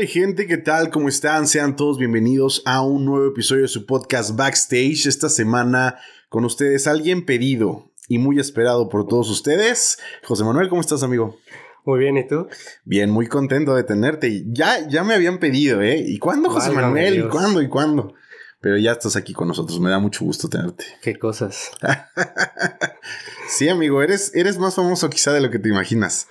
Hola gente, ¿qué tal? ¿Cómo están? Sean todos bienvenidos a un nuevo episodio de su podcast Backstage. Esta semana con ustedes alguien pedido y muy esperado por todos ustedes. José Manuel, ¿cómo estás amigo? Muy bien, ¿y tú? Bien, muy contento de tenerte. Ya, ya me habían pedido, ¿eh? ¿Y cuándo, José Manuel? ¿Y cuándo? ¿Y cuándo? Pero ya estás aquí con nosotros, me da mucho gusto tenerte. Qué cosas. sí, amigo, eres, eres más famoso quizá de lo que te imaginas.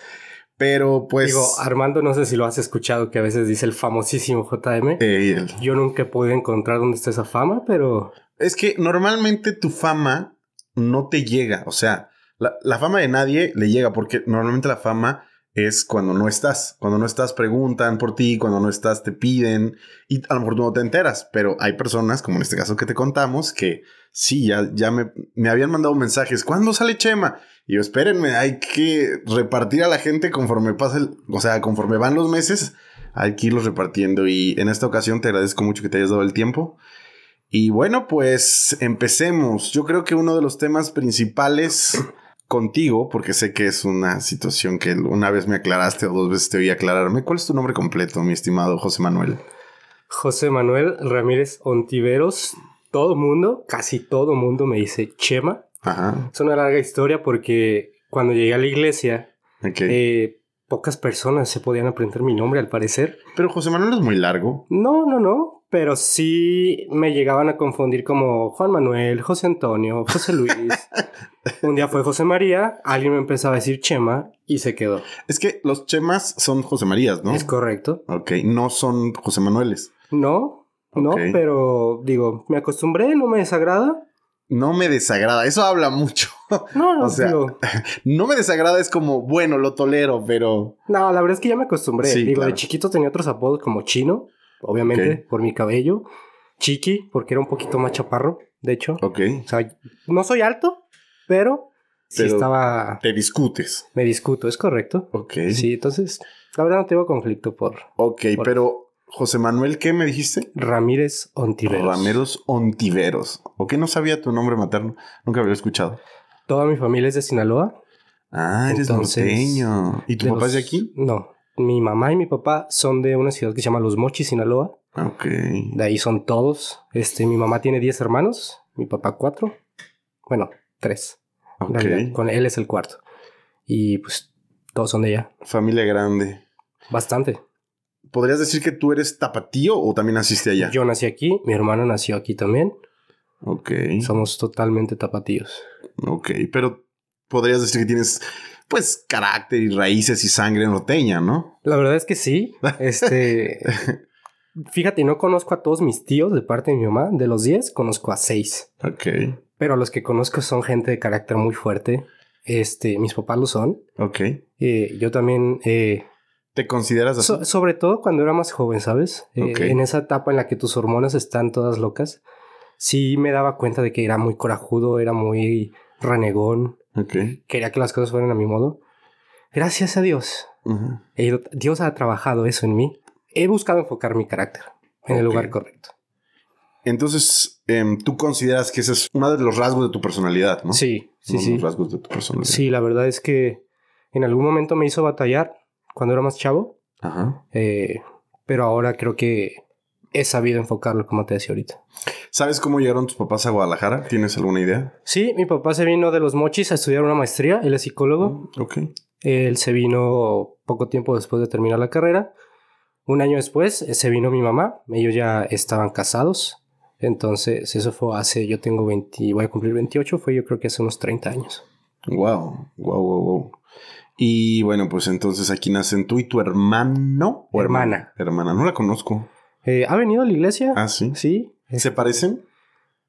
Pero pues. Digo, Armando, no sé si lo has escuchado, que a veces dice el famosísimo JM. Eh, Yo nunca he podido encontrar dónde está esa fama, pero. Es que normalmente tu fama no te llega. O sea, la, la, fama de nadie le llega, porque normalmente la fama es cuando no estás. Cuando no estás, preguntan por ti, cuando no estás, te piden. Y a lo mejor tú no te enteras. Pero hay personas, como en este caso que te contamos, que sí, ya, ya me, me habían mandado mensajes. ¿Cuándo sale Chema? Y yo, espérenme, hay que repartir a la gente conforme pasa o sea, conforme van los meses, hay que irlos repartiendo. Y en esta ocasión te agradezco mucho que te hayas dado el tiempo. Y bueno, pues empecemos. Yo creo que uno de los temas principales contigo, porque sé que es una situación que una vez me aclaraste o dos veces te a aclararme. ¿Cuál es tu nombre completo, mi estimado José Manuel? José Manuel Ramírez Ontiveros. Todo mundo, casi todo mundo me dice Chema. Ajá. Es una larga historia porque cuando llegué a la iglesia, Okay. eh, pocas personas se podían aprender mi nombre al parecer. Pero José Manuel es muy largo. No, no, no. Pero sí me llegaban a confundir como Juan Manuel, José Antonio, José Luis. Un día fue José María, alguien me empezó a decir Chema y se quedó. Es que los chemas son José Marías, ¿no? Es correcto. Ok, no son José Manueles. No, no, pero digo, me acostumbré, no me desagrada. No me desagrada, eso habla mucho. No, no, O sea, digo, No me desagrada, es como, bueno, lo tolero, pero... no, la verdad es que ya me acostumbré. Sí, digo, claro. de chiquito tenía otros apodos como Chino, obviamente, por mi cabello. Chiqui, porque era un poquito más chaparro, de hecho. Ok, O sea, no soy alto, pero, sí Pero- estaba... te discutes. Me discuto, ¿es correcto? Ok. Sí, entonces, la verdad no tengo conflicto por Ok, Por- pero José Manuel, ¿qué me dijiste? Ramírez Ontiveros. Rameros Ontiveros. ¿O qué no sabía tu nombre materno? Nunca había escuchado. Toda mi familia es de Sinaloa. Ah, eres Entonces, norteño. ¿Y tu papá es de aquí? No. Mi mamá y mi papá son de una ciudad que se llama Los Mochis, Sinaloa. Ok. De ahí son todos. Este, mi mamá tiene 10 hermanos, mi papá 4. Bueno, 3. Ok. Con él es el cuarto. Y pues todos son de allá. Familia grande. Bastante. ¿Podrías decir que tú eres tapatío o también naciste allá? Yo nací aquí, mi hermano nació aquí también. Ok. Somos totalmente tapatíos. Ok, pero podrías decir que tienes, pues, carácter y raíces y sangre norteña, ¿no? La verdad es que sí. Este. fíjate, no conozco a todos mis tíos de parte de mi mamá. De los 10, conozco a 6. Ok, Pero a los que conozco son gente de carácter muy fuerte. Este, mis papás lo son. ok. Eh, yo también. eh, ¿Te consideras así? so- sobre todo cuando era más joven, ¿sabes? Eh, Ok. En esa etapa en la que tus hormonas están todas locas. Sí me daba cuenta de que era muy corajudo, era muy renegón. ok. Quería que las cosas fueran a mi modo. Gracias a Dios. He ido- Dios ha trabajado eso en mí. He buscado enfocar mi carácter en el Ok. lugar correcto. Entonces, em, tú consideras que ese es uno de los rasgos de tu personalidad, ¿no? Sí, sí, Uno de sí. los rasgos de tu personalidad. Sí, la verdad es que en algún momento me hizo batallar cuando era más chavo, Ajá. eh, pero ahora creo que he sabido enfocarlo como te decía ahorita. ¿Sabes cómo llegaron tus papás a Guadalajara? ¿Tienes alguna idea? Sí, mi papá se vino de los mochis a estudiar una maestría, él es psicólogo, Ok. él se vino poco tiempo después de terminar la carrera. Un año después eh, se vino mi mamá, ellos ya estaban casados. Entonces, eso fue hace, yo tengo 20, voy a cumplir 28, fue yo creo que hace unos 30 años. Wow, wow, wow, wow. Y bueno, pues entonces aquí nacen tú y tu hermano o hermana. Hermana, no la conozco. Eh, ¿Ha venido a la iglesia? Ah, sí. Sí. ¿Se parecen?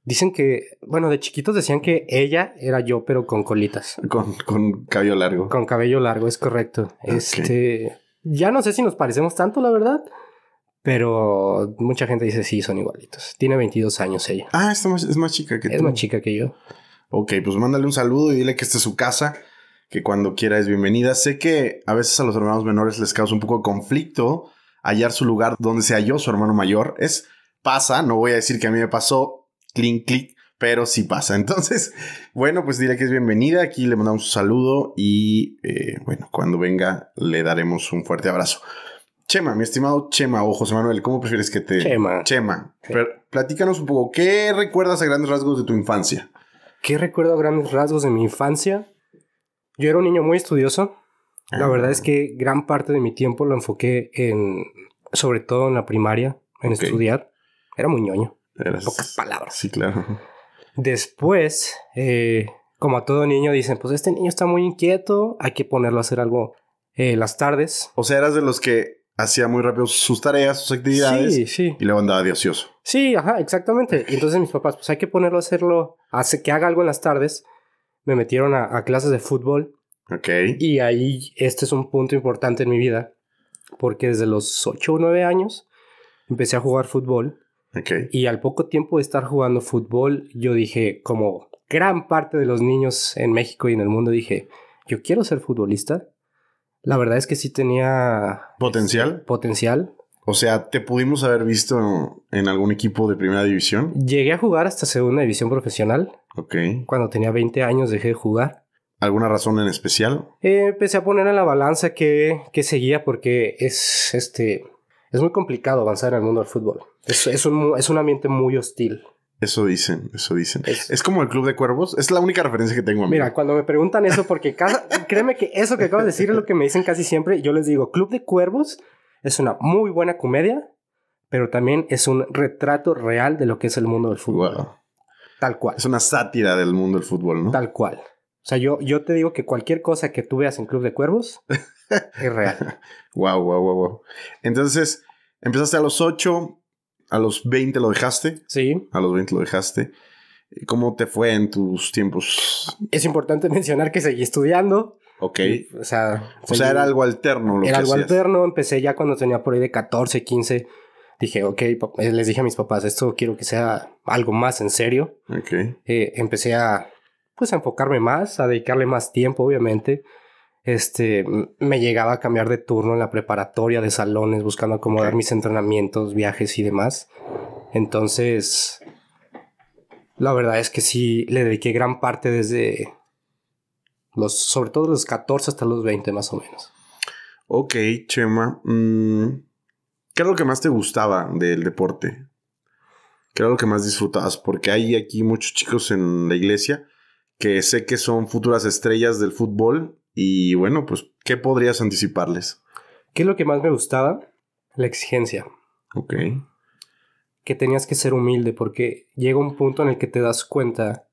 Dicen que, bueno, de chiquitos decían que ella era yo, pero con colitas. Con, con cabello largo. Con cabello largo, es correcto. Este, Ya no sé si nos parecemos tanto, la verdad. Pero mucha gente dice sí, son igualitos. Tiene 22 años ella. Ah, es más, es más chica que es tú. más chica que yo. Ok, pues mándale un saludo y dile que esta es su casa, que cuando quiera es bienvenida. Sé que a veces a los hermanos menores les causa un poco de conflicto hallar su lugar donde se halló su hermano mayor. Es pasa, no voy a decir que a mí me pasó, clink, clic, pero sí pasa. Entonces, bueno, pues dile que es bienvenida. Aquí le mandamos un saludo y, eh, bueno, cuando venga le daremos un fuerte abrazo. Chema, mi estimado Chema o José Manuel, ¿cómo prefieres que te... Chema. Chema, platícanos un poco, ¿qué recuerdas a grandes rasgos de tu infancia? ¿Qué recuerdo a grandes rasgos de mi infancia? Yo era un niño muy estudioso. La Ah. verdad es que gran parte de mi tiempo lo enfoqué en, sobre todo en la primaria, en estudiar. Era muy ñoño. Eras- Pocas palabras. Sí, claro. Después, eh, como a todo niño, dicen, pues este niño está muy inquieto, hay que ponerlo a hacer algo eh, las tardes. O sea, eras de los que hacía muy rápido sus tareas, sus actividades Sí, sí. y luego andaba de ocioso. Sí, ajá, exactamente. Y entonces mis papás, pues hay que ponerlo a hacerlo, hace que haga algo en las tardes. Me metieron a, a clases de fútbol Ok. y ahí este es un punto importante en mi vida, porque desde los 8 o 9 años empecé a jugar fútbol Ok. y al poco tiempo de estar jugando fútbol, yo dije, como gran parte de los niños en México y en el mundo, dije, yo quiero ser futbolista. La verdad es que sí tenía ¿Potencial? potencial. O sea, ¿te pudimos haber visto en algún equipo de primera división? Llegué a jugar hasta segunda división profesional. Ok. Cuando tenía 20 años dejé de jugar. ¿Alguna razón en especial? Eh, empecé a poner en la balanza que, que seguía porque es, este, es muy complicado avanzar en el mundo del fútbol. Es, es, un, es un ambiente muy hostil. Eso dicen, eso dicen. Es- Es como el Club de Cuervos. Es la única referencia que tengo. amigo. Mira, cuando me preguntan eso, porque cada, créeme que eso que acabo de decir es lo que me dicen casi siempre, yo les digo, Club de Cuervos es una muy buena comedia, pero también es un retrato real de lo que es el mundo del fútbol. Wow. Tal cual. Es una sátira del mundo del fútbol, ¿no? Tal cual. O sea, yo, yo te digo que cualquier cosa que tú veas en Club de Cuervos es real. Wow, wow, wow, wow. Entonces, empezaste a los 8, a los 20 lo dejaste. Sí. A los 20 lo dejaste. ¿Cómo te fue en tus tiempos? Es importante mencionar que seguí estudiando. Ok. O sea, O sea, era algo alterno lo era que algo hacías. alterno. Empecé ya cuando tenía por ahí de 14, 15. Dije, ok, eh, les dije a mis papás, esto quiero que sea algo más en serio. Ok. Eh, empecé a, pues, a enfocarme más, a dedicarle más tiempo, obviamente. Este, me llegaba a cambiar de turno en la preparatoria, de salones, buscando acomodar Ok. mis entrenamientos, viajes y demás. Entonces, la verdad es que sí le dediqué gran parte desde los, sobre todo los 14 hasta los 20 más o menos. Ok, Chema. Mm, ¿Qué era lo que más te gustaba del deporte? ¿Qué era lo que más disfrutabas? Porque hay aquí muchos chicos en la iglesia que sé que son futuras estrellas del fútbol. Y bueno, pues, ¿qué podrías anticiparles? ¿Qué es lo que más me gustaba? La exigencia. Ok. que tenías que ser humilde porque llega un punto en el que te das cuenta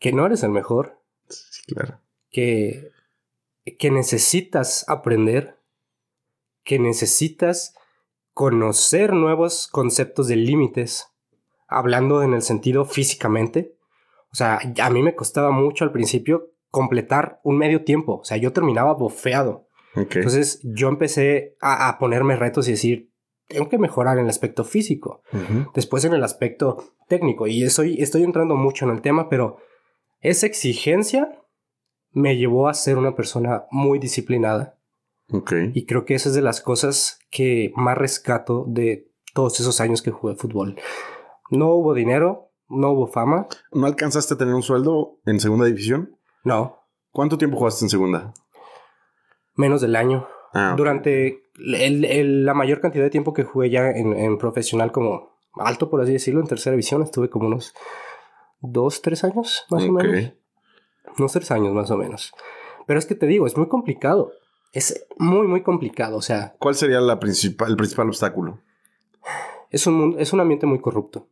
que no eres el mejor, Sí, claro. Que, que necesitas aprender, que necesitas conocer nuevos conceptos de límites, hablando en el sentido físicamente. O sea, a mí me costaba mucho al principio completar un medio tiempo, o sea, yo terminaba bofeado. Entonces yo empecé a, a ponerme retos y decir, tengo que mejorar en el aspecto físico. Después en el aspecto técnico, y estoy, estoy entrando mucho en el tema, pero esa exigencia me llevó a ser una persona muy disciplinada. Y creo que esa es de las cosas que más rescato de todos esos años que jugué fútbol. No hubo dinero, no hubo fama, ¿No alcanzaste a tener un sueldo en segunda división? no, ¿Cuánto tiempo jugaste en segunda? menos del año. Ah. Durante el- el- la mayor cantidad de tiempo que jugué ya en, en profesional como alto, por así decirlo, en tercera división, estuve como unos dos, tres años, más o menos. Unos tres años, más o menos. Pero es que te digo, es muy complicado. Es muy, muy complicado. O sea, ¿Cuál sería la principal, el principal obstáculo? es un, es un ambiente muy corrupto.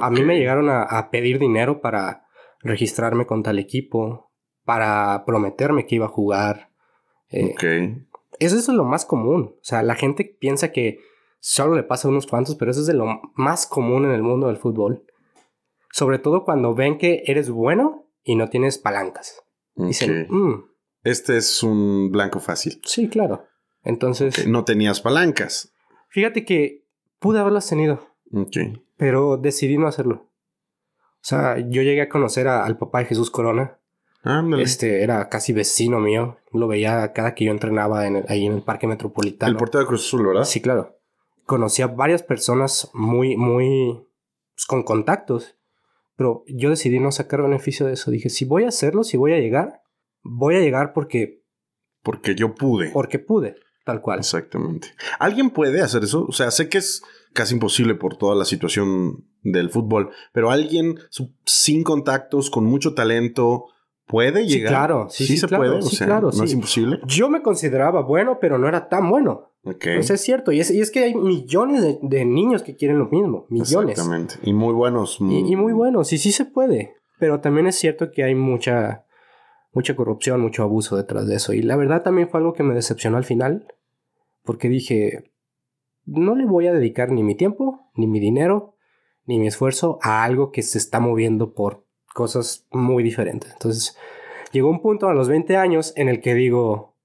A mí me llegaron a, a pedir dinero para registrarme con tal equipo, para prometerme que iba a jugar. Eh, Ok. Eso es lo más común. O sea, la gente piensa que solo le pasa a unos cuantos, pero eso es de lo más común en el mundo del fútbol. Sobre todo cuando ven que eres bueno y no tienes palancas. Dicen. "Mm, Este es un blanco fácil. sí, claro. Entonces, No tenías palancas. fíjate que pude haberlas tenido, Ok. pero decidí no hacerlo. O sea, yo llegué a conocer a- al papá de Jesús Corona. Ándale. Este era casi vecino mío. Lo veía cada que yo entrenaba en el- ahí en el Parque Metropolitano. el portero de Cruz Azul, ¿verdad? Sí, claro. Conocí a varias personas muy, muy pues, con contactos. Pero yo decidí no sacar beneficio de eso. Dije, si voy a hacerlo, si voy a llegar, voy a llegar porque, Porque yo pude. porque pude, tal cual. Exactamente. ¿Alguien puede hacer eso? O sea, sé que es casi imposible por toda la situación del fútbol, pero alguien sin contactos, con mucho talento, puede Sí, llegar. claro, sí, sí, se claro, puede. O sí, sea, claro, no es sí. imposible. Yo me consideraba bueno, pero no era tan bueno. Ok. O sea, es cierto. Y es, y es que hay millones de, de niños que quieren lo mismo. Millones. Exactamente. Y muy buenos. Y, y muy buenos, y sí se puede. Pero también es cierto que hay mucha, mucha corrupción, mucho abuso detrás de eso. Y la verdad también fue algo que me decepcionó al final. Porque dije, no le voy a dedicar ni mi tiempo, ni mi dinero, ni mi esfuerzo a algo que se está moviendo por cosas muy diferentes. Entonces, llegó un punto a los 20 años en el que digo,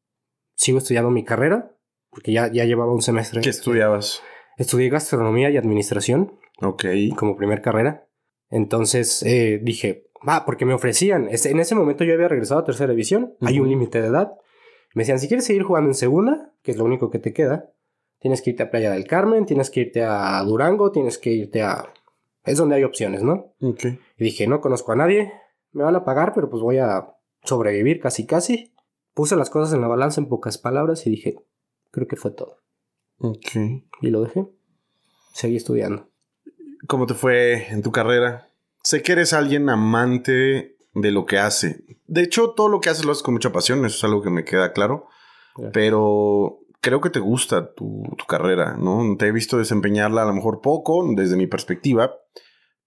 sigo estudiando mi carrera, porque ya, ya llevaba un semestre. ¿Qué estudiabas? Estudié gastronomía y administración Ok. como primer carrera. Entonces eh, dije, va, porque me ofrecían. En ese momento yo había regresado a tercera división. Hay un límite de edad. Me decían, si quieres seguir jugando en segunda, que es lo único que te queda, tienes que irte a Playa del Carmen, tienes que irte a Durango, tienes que irte a... Es donde hay opciones, ¿no? Ok. Y dije, no conozco a nadie, me van a pagar, pero pues voy a sobrevivir casi casi. Puse las cosas en la balanza en pocas palabras y dije, creo que fue todo. Ok. Y lo dejé. Seguí estudiando. ¿Cómo te fue en tu carrera? Sé que eres alguien amante de lo que hace. De hecho, todo lo que haces lo haces con mucha pasión, eso es algo que me queda claro. Gracias. Pero creo que te gusta tu, tu carrera, ¿no? Te he visto desempeñarla a lo mejor poco, desde mi perspectiva,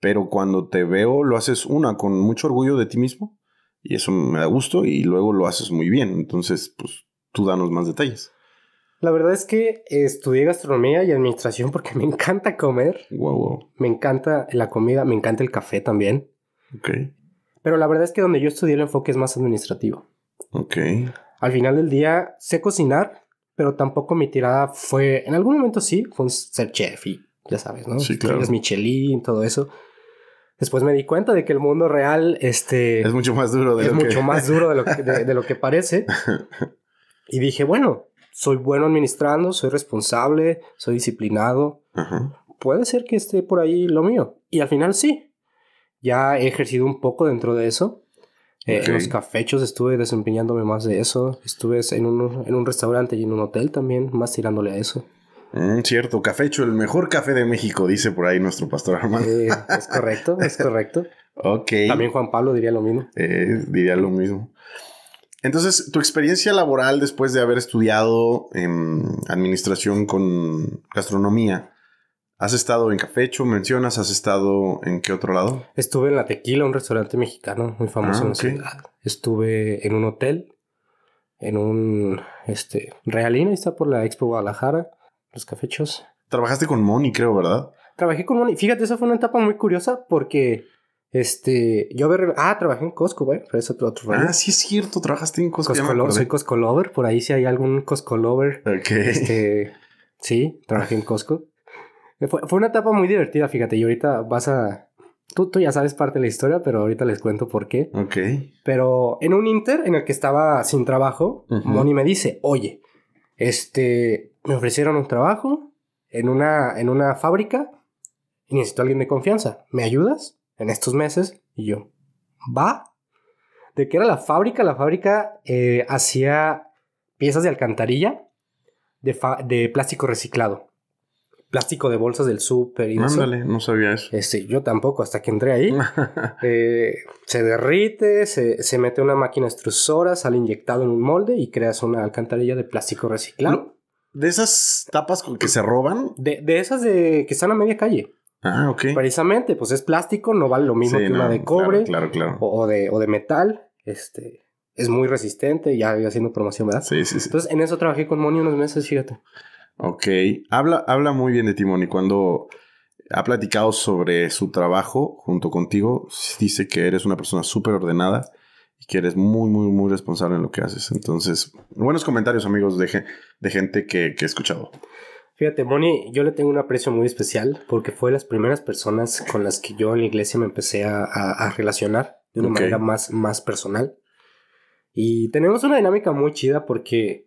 pero cuando te veo lo haces una con mucho orgullo de ti mismo y eso me da gusto y luego lo haces muy bien. Entonces, pues tú danos más detalles. La verdad es que estudié gastronomía y administración porque me encanta comer, Wow, wow. me encanta la comida, me encanta el café también. Ok, Pero la verdad es que donde yo estudié el enfoque es más administrativo. ok. Al final del día sé cocinar, pero tampoco mi tirada fue, en algún momento sí, fue un ser chef y ya sabes, ¿no? Sí, claro. Estrellas Michelin, todo eso. Después me di cuenta de que el mundo real, este... Es mucho más duro de es lo que- mucho más duro de lo que, de- de lo que parece. Y dije, bueno, soy bueno administrando, soy responsable, soy disciplinado. Ajá. Puede ser que esté por ahí lo mío. Y al final sí. Ya he ejercido un poco dentro de eso. Eh. En los cafechos estuve desempeñándome más de eso. Estuve en un, en un restaurante y en un hotel también, más tirándole a eso. Mm, cierto, Cafecho, el mejor café de México, dice por ahí nuestro pastor Armando. Eh, es correcto, es correcto. Ok. También Juan Pablo diría lo mismo. Eh, diría lo mismo. Entonces, tu experiencia laboral después de haber estudiado en administración con gastronomía, ¿has estado en Cafecho, mencionas? ¿Has estado en qué otro lado? Estuve en La Tequila, un restaurante mexicano muy famoso Ah, en la ok. ciudad. Estuve en un hotel, en un este, Realina, ahí está por la Expo Guadalajara, los cafechos. Trabajaste con Moni, creo, ¿verdad? Trabajé con Moni. Fíjate, esa fue una etapa muy curiosa porque este, yo había... Ah, trabajé en Costco, güey, pero eso otro, otro. Ah, sí es cierto, trabajaste en Costco. Costco Lo- soy Costco Lover, por ahí si hay algún Costco Lover. Ok. Este, sí, trabajé en Costco. Fue, fue una etapa muy divertida, fíjate, y ahorita vas a... Tú, tú ya sabes parte de la historia, pero ahorita les cuento por qué. Ok. Pero en un Inter en el que estaba sin trabajo, Ujú. Moni me dice, oye, este, me ofrecieron un trabajo en una, en una fábrica y necesito a alguien de confianza. ¿Me ayudas en estos meses? Y yo, va. ¿De qué era la fábrica? La fábrica eh, hacía piezas de alcantarilla de, de plástico reciclado. Plástico de bolsas del súper y de eso. Ándale, no sabía eso. Este, yo tampoco, hasta que entré ahí. Eh, se derrite, se, se mete una máquina extrusora, sale inyectado en un molde y creas una alcantarilla de plástico reciclado. de esas tapas que se roban. De, de esas de que están a media calle. Ah, ok. Precisamente, pues es plástico, no vale lo mismo Sí, que una de cobre Claro, claro. claro. o, de, o de metal. Este, es muy resistente, ya haciendo promoción, ¿verdad? Sí, sí, sí. Entonces, en eso trabajé con Moni unos meses, fíjate. Ok. Habla, habla muy bien de Timón y cuando ha platicado sobre su trabajo junto contigo, dice que eres una persona súper ordenada y que eres muy, muy, muy responsable en lo que haces. Entonces, buenos comentarios, amigos, de, de gente que, que he escuchado. Fíjate, Moni, yo le tengo un aprecio muy especial porque fue de las primeras personas con las que yo en la iglesia me empecé a, a, relacionar de una manera más, más personal. Y tenemos una dinámica muy chida porque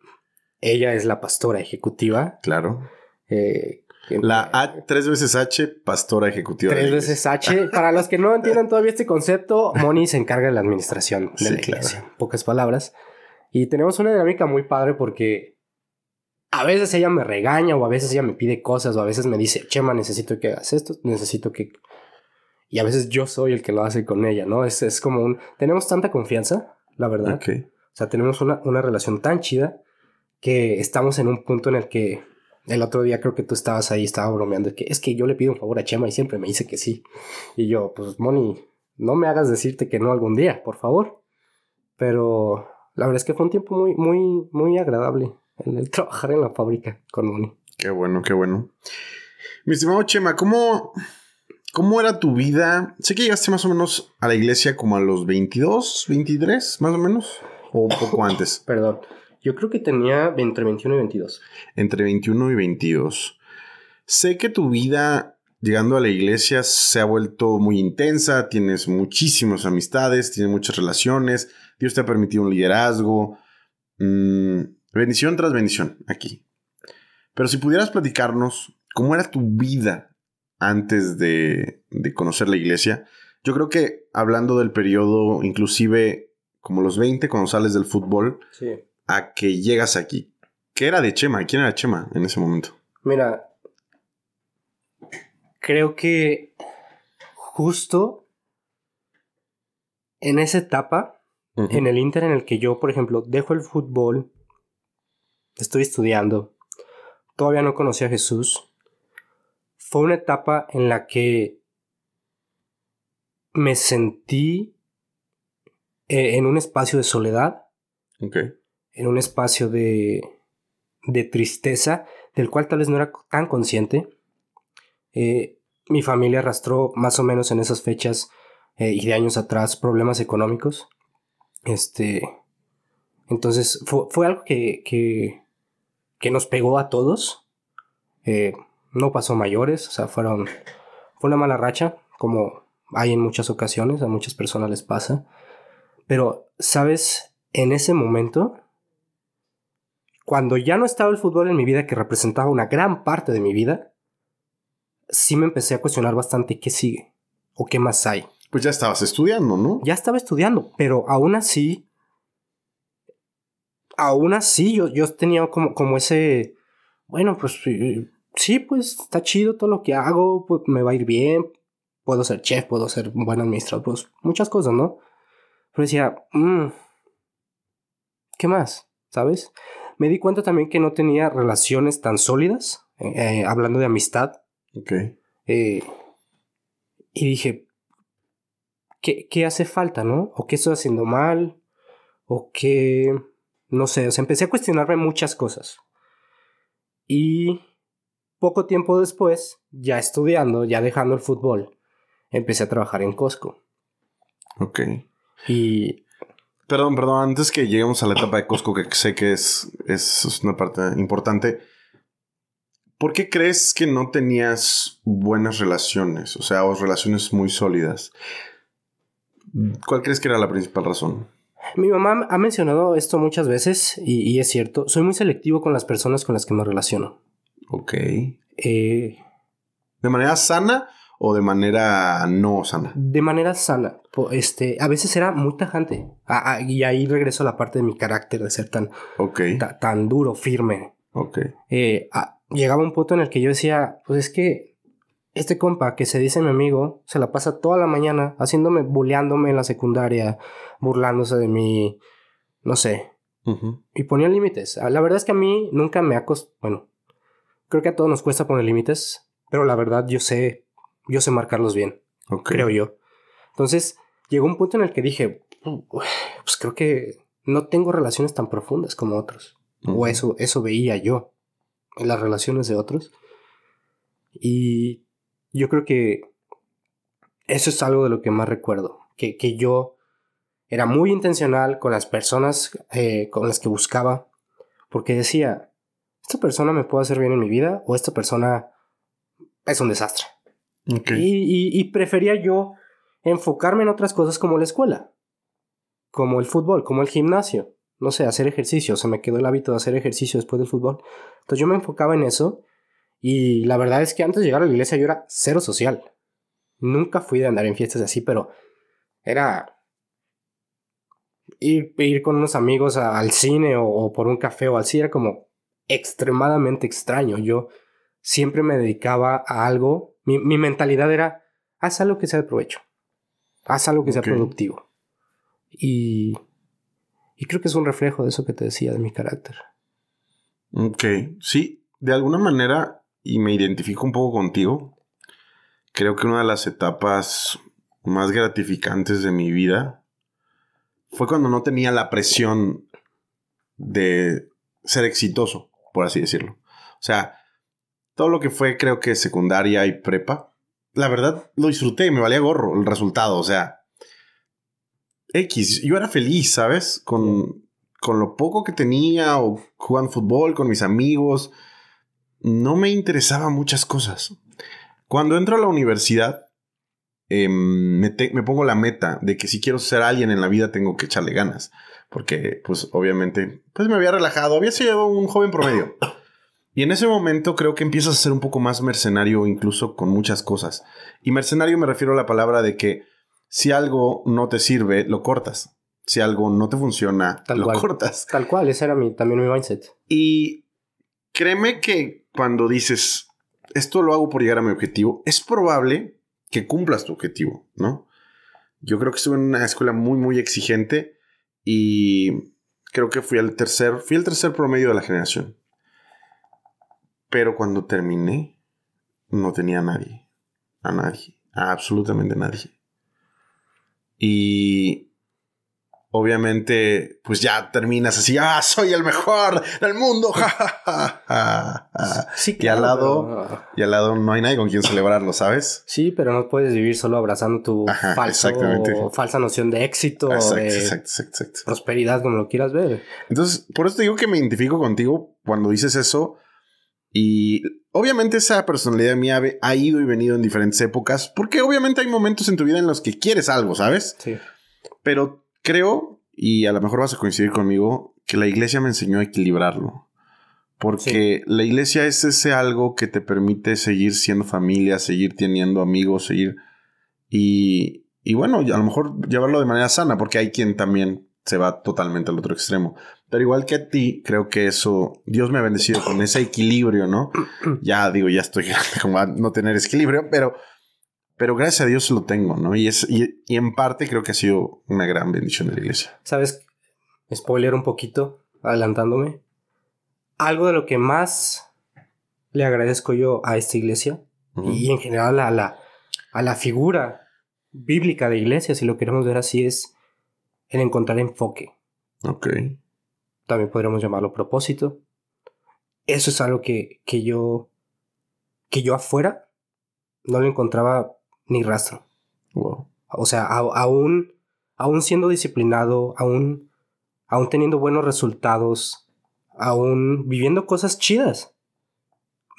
ella es la pastora ejecutiva. Claro. Eh, la A, tres veces H, pastora ejecutiva. Tres veces H. Para los que no entiendan todavía este concepto, Moni se encarga de la administración de la iglesia. Pocas palabras. Y tenemos una dinámica muy padre porque a veces ella me regaña o a veces ella me pide cosas o a veces me dice, Chema, necesito que hagas esto, necesito que... Y a veces yo soy el que lo hace con ella, ¿no? Es, es como un... Tenemos tanta confianza, la verdad. O sea, tenemos una, una relación tan chida que estamos en un punto en el que el otro día creo que tú estabas ahí, estaba bromeando, que es que yo le pido un favor a Chema y siempre me dice que sí. Y yo, pues, Moni, no me hagas decirte que no algún día, por favor. Pero la verdad es que fue un tiempo muy, muy, muy agradable el, trabajar en la fábrica con Moni. Qué bueno, qué bueno. Mi estimado Chema, ¿cómo, ¿cómo era tu vida? Sé que llegaste más o menos a la iglesia como a los 22, 23, más o menos, o un poco antes. Perdón, yo creo que tenía entre 21 y 22. Entre 21 y 22. Sé que tu vida llegando a la iglesia se ha vuelto muy intensa, tienes muchísimas amistades, tienes muchas relaciones, Dios te ha permitido un liderazgo. Mmm, Bendición tras bendición aquí. Pero si pudieras platicarnos cómo era tu vida antes de, conocer la iglesia, yo creo que hablando del periodo, inclusive como los 20, cuando sales del fútbol, a que llegas aquí. ¿Qué era de Chema? ¿Quién era Chema en ese momento? Mira, creo que justo en esa etapa, en el Inter en el que yo, por ejemplo, dejo el fútbol estoy estudiando, todavía no conocí a Jesús, fue una etapa en la que me sentí eh, en un espacio de soledad, en un espacio de, de tristeza, del cual tal vez no era tan consciente. Eh, mi familia arrastró más o menos en esas fechas eh, y de años atrás problemas económicos. Este. Entonces fue, algo que, que nos pegó a todos. Eh, no pasó mayores, o sea, fueron, fue una mala racha, como hay en muchas ocasiones, a muchas personas les pasa. Pero, ¿sabes? En ese momento, cuando ya no estaba el fútbol en mi vida, que representaba una gran parte de mi vida, sí me empecé a cuestionar bastante qué sigue o qué más hay. Pues ya estabas estudiando, ¿no? Ya estaba estudiando, pero aún así aún así yo, yo tenía como, como ese, bueno, pues sí, pues está chido todo lo que hago, pues me va a ir bien, puedo ser chef, puedo ser un buen administrador, pues muchas cosas, ¿no? Pero decía, mmm, ¿qué más? ¿Sabes? Me di cuenta también que no tenía relaciones tan sólidas, eh, eh, hablando de amistad. Ok. Eh, y dije, ¿qué, ¿qué hace falta, no? ¿O qué estoy haciendo mal? ¿O qué no sé, o sea, empecé a cuestionarme muchas cosas. Y poco tiempo después, ya estudiando, ya dejando el fútbol, empecé a trabajar en Costco. Ok. Y... Perdón, perdón, antes que lleguemos a la etapa de Costco, que sé que es, es una parte importante, ¿por qué crees que no tenías buenas relaciones? O sea, o relaciones muy sólidas. ¿Cuál crees que era la principal razón? Mi mamá ha mencionado esto muchas veces y, es cierto. Soy muy selectivo con las personas con las que me relaciono. Ok. Eh, ¿De manera sana o de manera no sana? De manera sana. Este, a veces era muy tajante. Ah, ah, y ahí regreso a la parte de mi carácter de ser tan, tan duro, firme. Ok. Eh, llegaba un punto en el que yo decía, pues es que este compa que se dice mi amigo se la pasa toda la mañana haciéndome, bulleándome en la secundaria, burlándose de mí, no sé. Y ponía límites. Ah, la verdad es que a mí nunca me ha costado, bueno, creo que a todos nos cuesta poner límites, pero la verdad yo sé, yo sé marcarlos bien, creo yo. Entonces, llegó un punto en el que dije, pues creo que no tengo relaciones tan profundas como otros. O eso, eso veía yo en las relaciones de otros. Y yo creo que eso es algo de lo que más recuerdo. Que, que yo Era muy intencional con las personas eh, con las que buscaba, porque decía, esta persona me puede hacer bien en mi vida o esta persona es un desastre. Y, prefería yo enfocarme en otras cosas como la escuela, como el fútbol, como el gimnasio, no sé, hacer ejercicio, se me quedó el hábito de hacer ejercicio después del fútbol. Entonces yo me enfocaba en eso y la verdad es que antes de llegar a la iglesia yo era cero social. Nunca fui de andar en fiestas así, pero era ir, ir con unos amigos al cine o, por un café o así, era como extremadamente extraño. Yo siempre me dedicaba a algo, mi, mentalidad era, haz algo que sea de provecho, haz algo que sea productivo. Y, y creo que es un reflejo de eso que te decía de mi carácter. Ok, sí, de alguna manera, y me identifico un poco contigo, creo que una de las etapas más gratificantes de mi vida fue cuando no tenía la presión de ser exitoso, por así decirlo. O sea, todo lo que fue creo que secundaria y prepa, la verdad lo disfruté, me valía gorro el resultado, o sea, X, yo era feliz, ¿sabes? Con, con lo poco que tenía o jugando fútbol con mis amigos, no me interesaban muchas cosas. Cuando entro a la universidad, em, me, pongo la meta de que si quiero ser alguien en la vida tengo que echarle ganas. Porque, pues, obviamente, pues me había relajado, había sido un joven promedio. Y en ese momento creo que empiezas a ser un poco más mercenario incluso con muchas cosas. Y mercenario me refiero a la palabra de que si algo no te sirve, lo cortas. Si algo no te funciona, lo cortas. Tal cual, ese era mi, también mi mindset. Y créeme que cuando dices, esto lo hago por llegar a mi objetivo, es probable que cumplas tu objetivo, ¿no? Yo creo que estuve en una escuela muy, muy exigente y creo que fui el tercer, fui el tercer promedio de la generación. Pero cuando terminé, no tenía a nadie. A nadie. A absolutamente nadie. Y obviamente, pues ya terminas así, ah, soy el mejor del mundo, sí, y al lado, y al lado no hay nadie con quien celebrarlo, ¿sabes? Sí, pero no puedes vivir solo abrazando tu falsa noción de éxito, de prosperidad, como lo quieras ver. Entonces, por eso te digo que me identifico contigo cuando dices eso, y obviamente esa personalidad mía ha ido y venido en diferentes épocas, porque obviamente hay momentos en tu vida en los que quieres algo, ¿sabes? Sí. Pero creo, y a lo mejor vas a coincidir conmigo, que la iglesia me enseñó a equilibrarlo. Porque la iglesia es ese algo que te permite seguir siendo familia, seguir teniendo amigos, seguir... Y, y bueno, a lo mejor llevarlo de manera sana, porque hay quien también se va totalmente al otro extremo. Pero igual que a ti, creo que eso, Dios me ha bendecido con ese equilibrio, ¿no? Ya digo, ya estoy como a no tener equilibrio, pero, pero gracias a Dios lo tengo, ¿no? Y, es, y, en parte creo que ha sido una gran bendición de la iglesia. ¿Sabes? Spoiler un poquito, adelantándome. Algo de lo que más le agradezco yo a esta iglesia y en general a la, a la figura bíblica de iglesia, si lo queremos ver así, es el encontrar enfoque. Ok. También podríamos llamarlo propósito. Eso es algo que, que yo. que yo afuera no lo encontraba ni rastro. Wow. O sea, aún, aún siendo disciplinado, aún, aún teniendo buenos resultados, aún viviendo cosas chidas,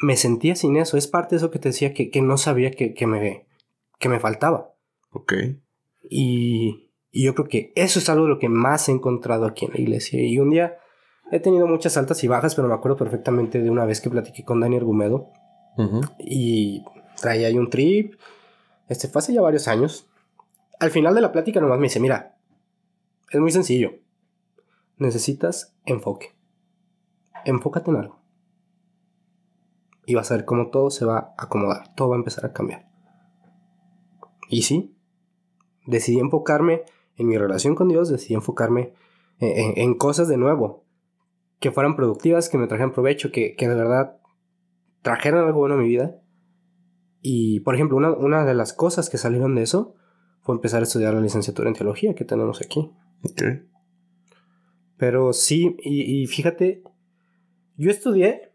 me sentía sin eso. Es parte de eso que te decía que, que no sabía que, que, me, que me faltaba. Ok. Y, y yo creo que eso es algo de lo que más he encontrado aquí en la iglesia. Y un día he tenido muchas altas y bajas, pero me acuerdo perfectamente de una vez que platiqué con Daniel Argumedo. Y traía ahí un trip. Este fue hace ya varios años. Al final de la plática nomás me dice, mira, es muy sencillo. Necesitas enfoque. Enfócate en algo. Y vas a ver cómo todo se va a acomodar. Todo va a empezar a cambiar. Y sí, decidí enfocarme en mi relación con Dios decidí enfocarme en, cosas de nuevo, que fueran productivas, que me trajeran provecho, que, de verdad trajeran algo bueno a mi vida. Y, por ejemplo, una, de las cosas que salieron de eso fue empezar a estudiar la licenciatura en teología que tenemos aquí. Ok. Pero sí, y, y fíjate, yo estudié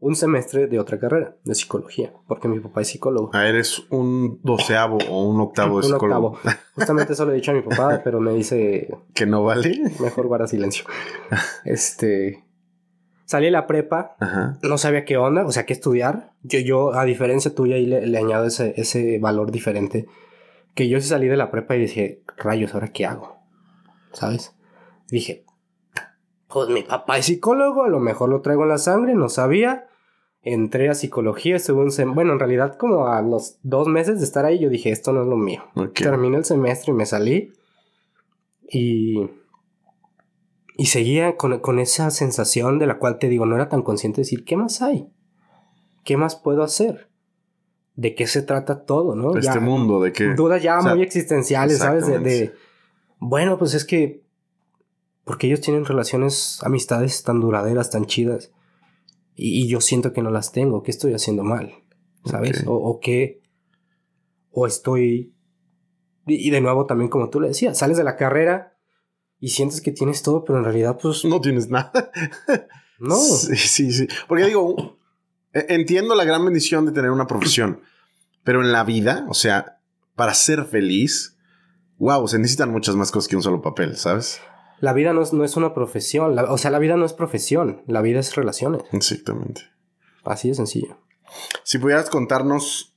un semestre de otra carrera, de psicología, porque mi papá es psicólogo. Ah, eres un doceavo o un octavo de Un psicólogo. octavo. Justamente eso le he dicho a mi papá, pero me dice, ¿Que no vale? mejor guarda silencio. Este, salí de la prepa, Ajá. no sabía qué onda, o sea, qué estudiar. Yo, yo a diferencia tuya, ahí le, le añado ese, ese valor diferente. Que yo sí salí de la prepa y dije, rayos, ¿ahora qué hago? ¿Sabes? Dije, pues mi papá es psicólogo, a lo mejor lo traigo en la sangre, no sabía. Entré a psicología, estuve un sem- Bueno, en realidad, como a los dos meses de estar ahí, yo dije, esto no es lo mío. Terminé el semestre y me salí. Y. Y seguía con, con esa sensación de la cual te digo, no era tan consciente de decir, ¿qué más hay? ¿Qué más puedo hacer? ¿De qué se trata todo, no? Este Ya- mundo de que... Dudas ya o sea, muy existenciales, ¿sabes? De, bueno, pues es que. Porque ellos tienen relaciones, amistades tan duraderas, tan chidas. Y, y yo siento que no las tengo. ¿Qué estoy haciendo mal? ¿Sabes? O, o que. O estoy. Y, y de nuevo, también como tú le decías, sales de la carrera y sientes que tienes todo, pero en realidad, pues. No tienes nada. No. Sí, sí, sí. Porque digo, e- entiendo la gran bendición de tener una profesión, pero en la vida, o sea, para ser feliz, wow, se necesitan muchas más cosas que un solo papel, ¿sabes? La vida no es, no es una profesión. la- o sea, la vida no es profesión. La vida es relaciones. Exactamente. Así de sencillo. Si pudieras contarnos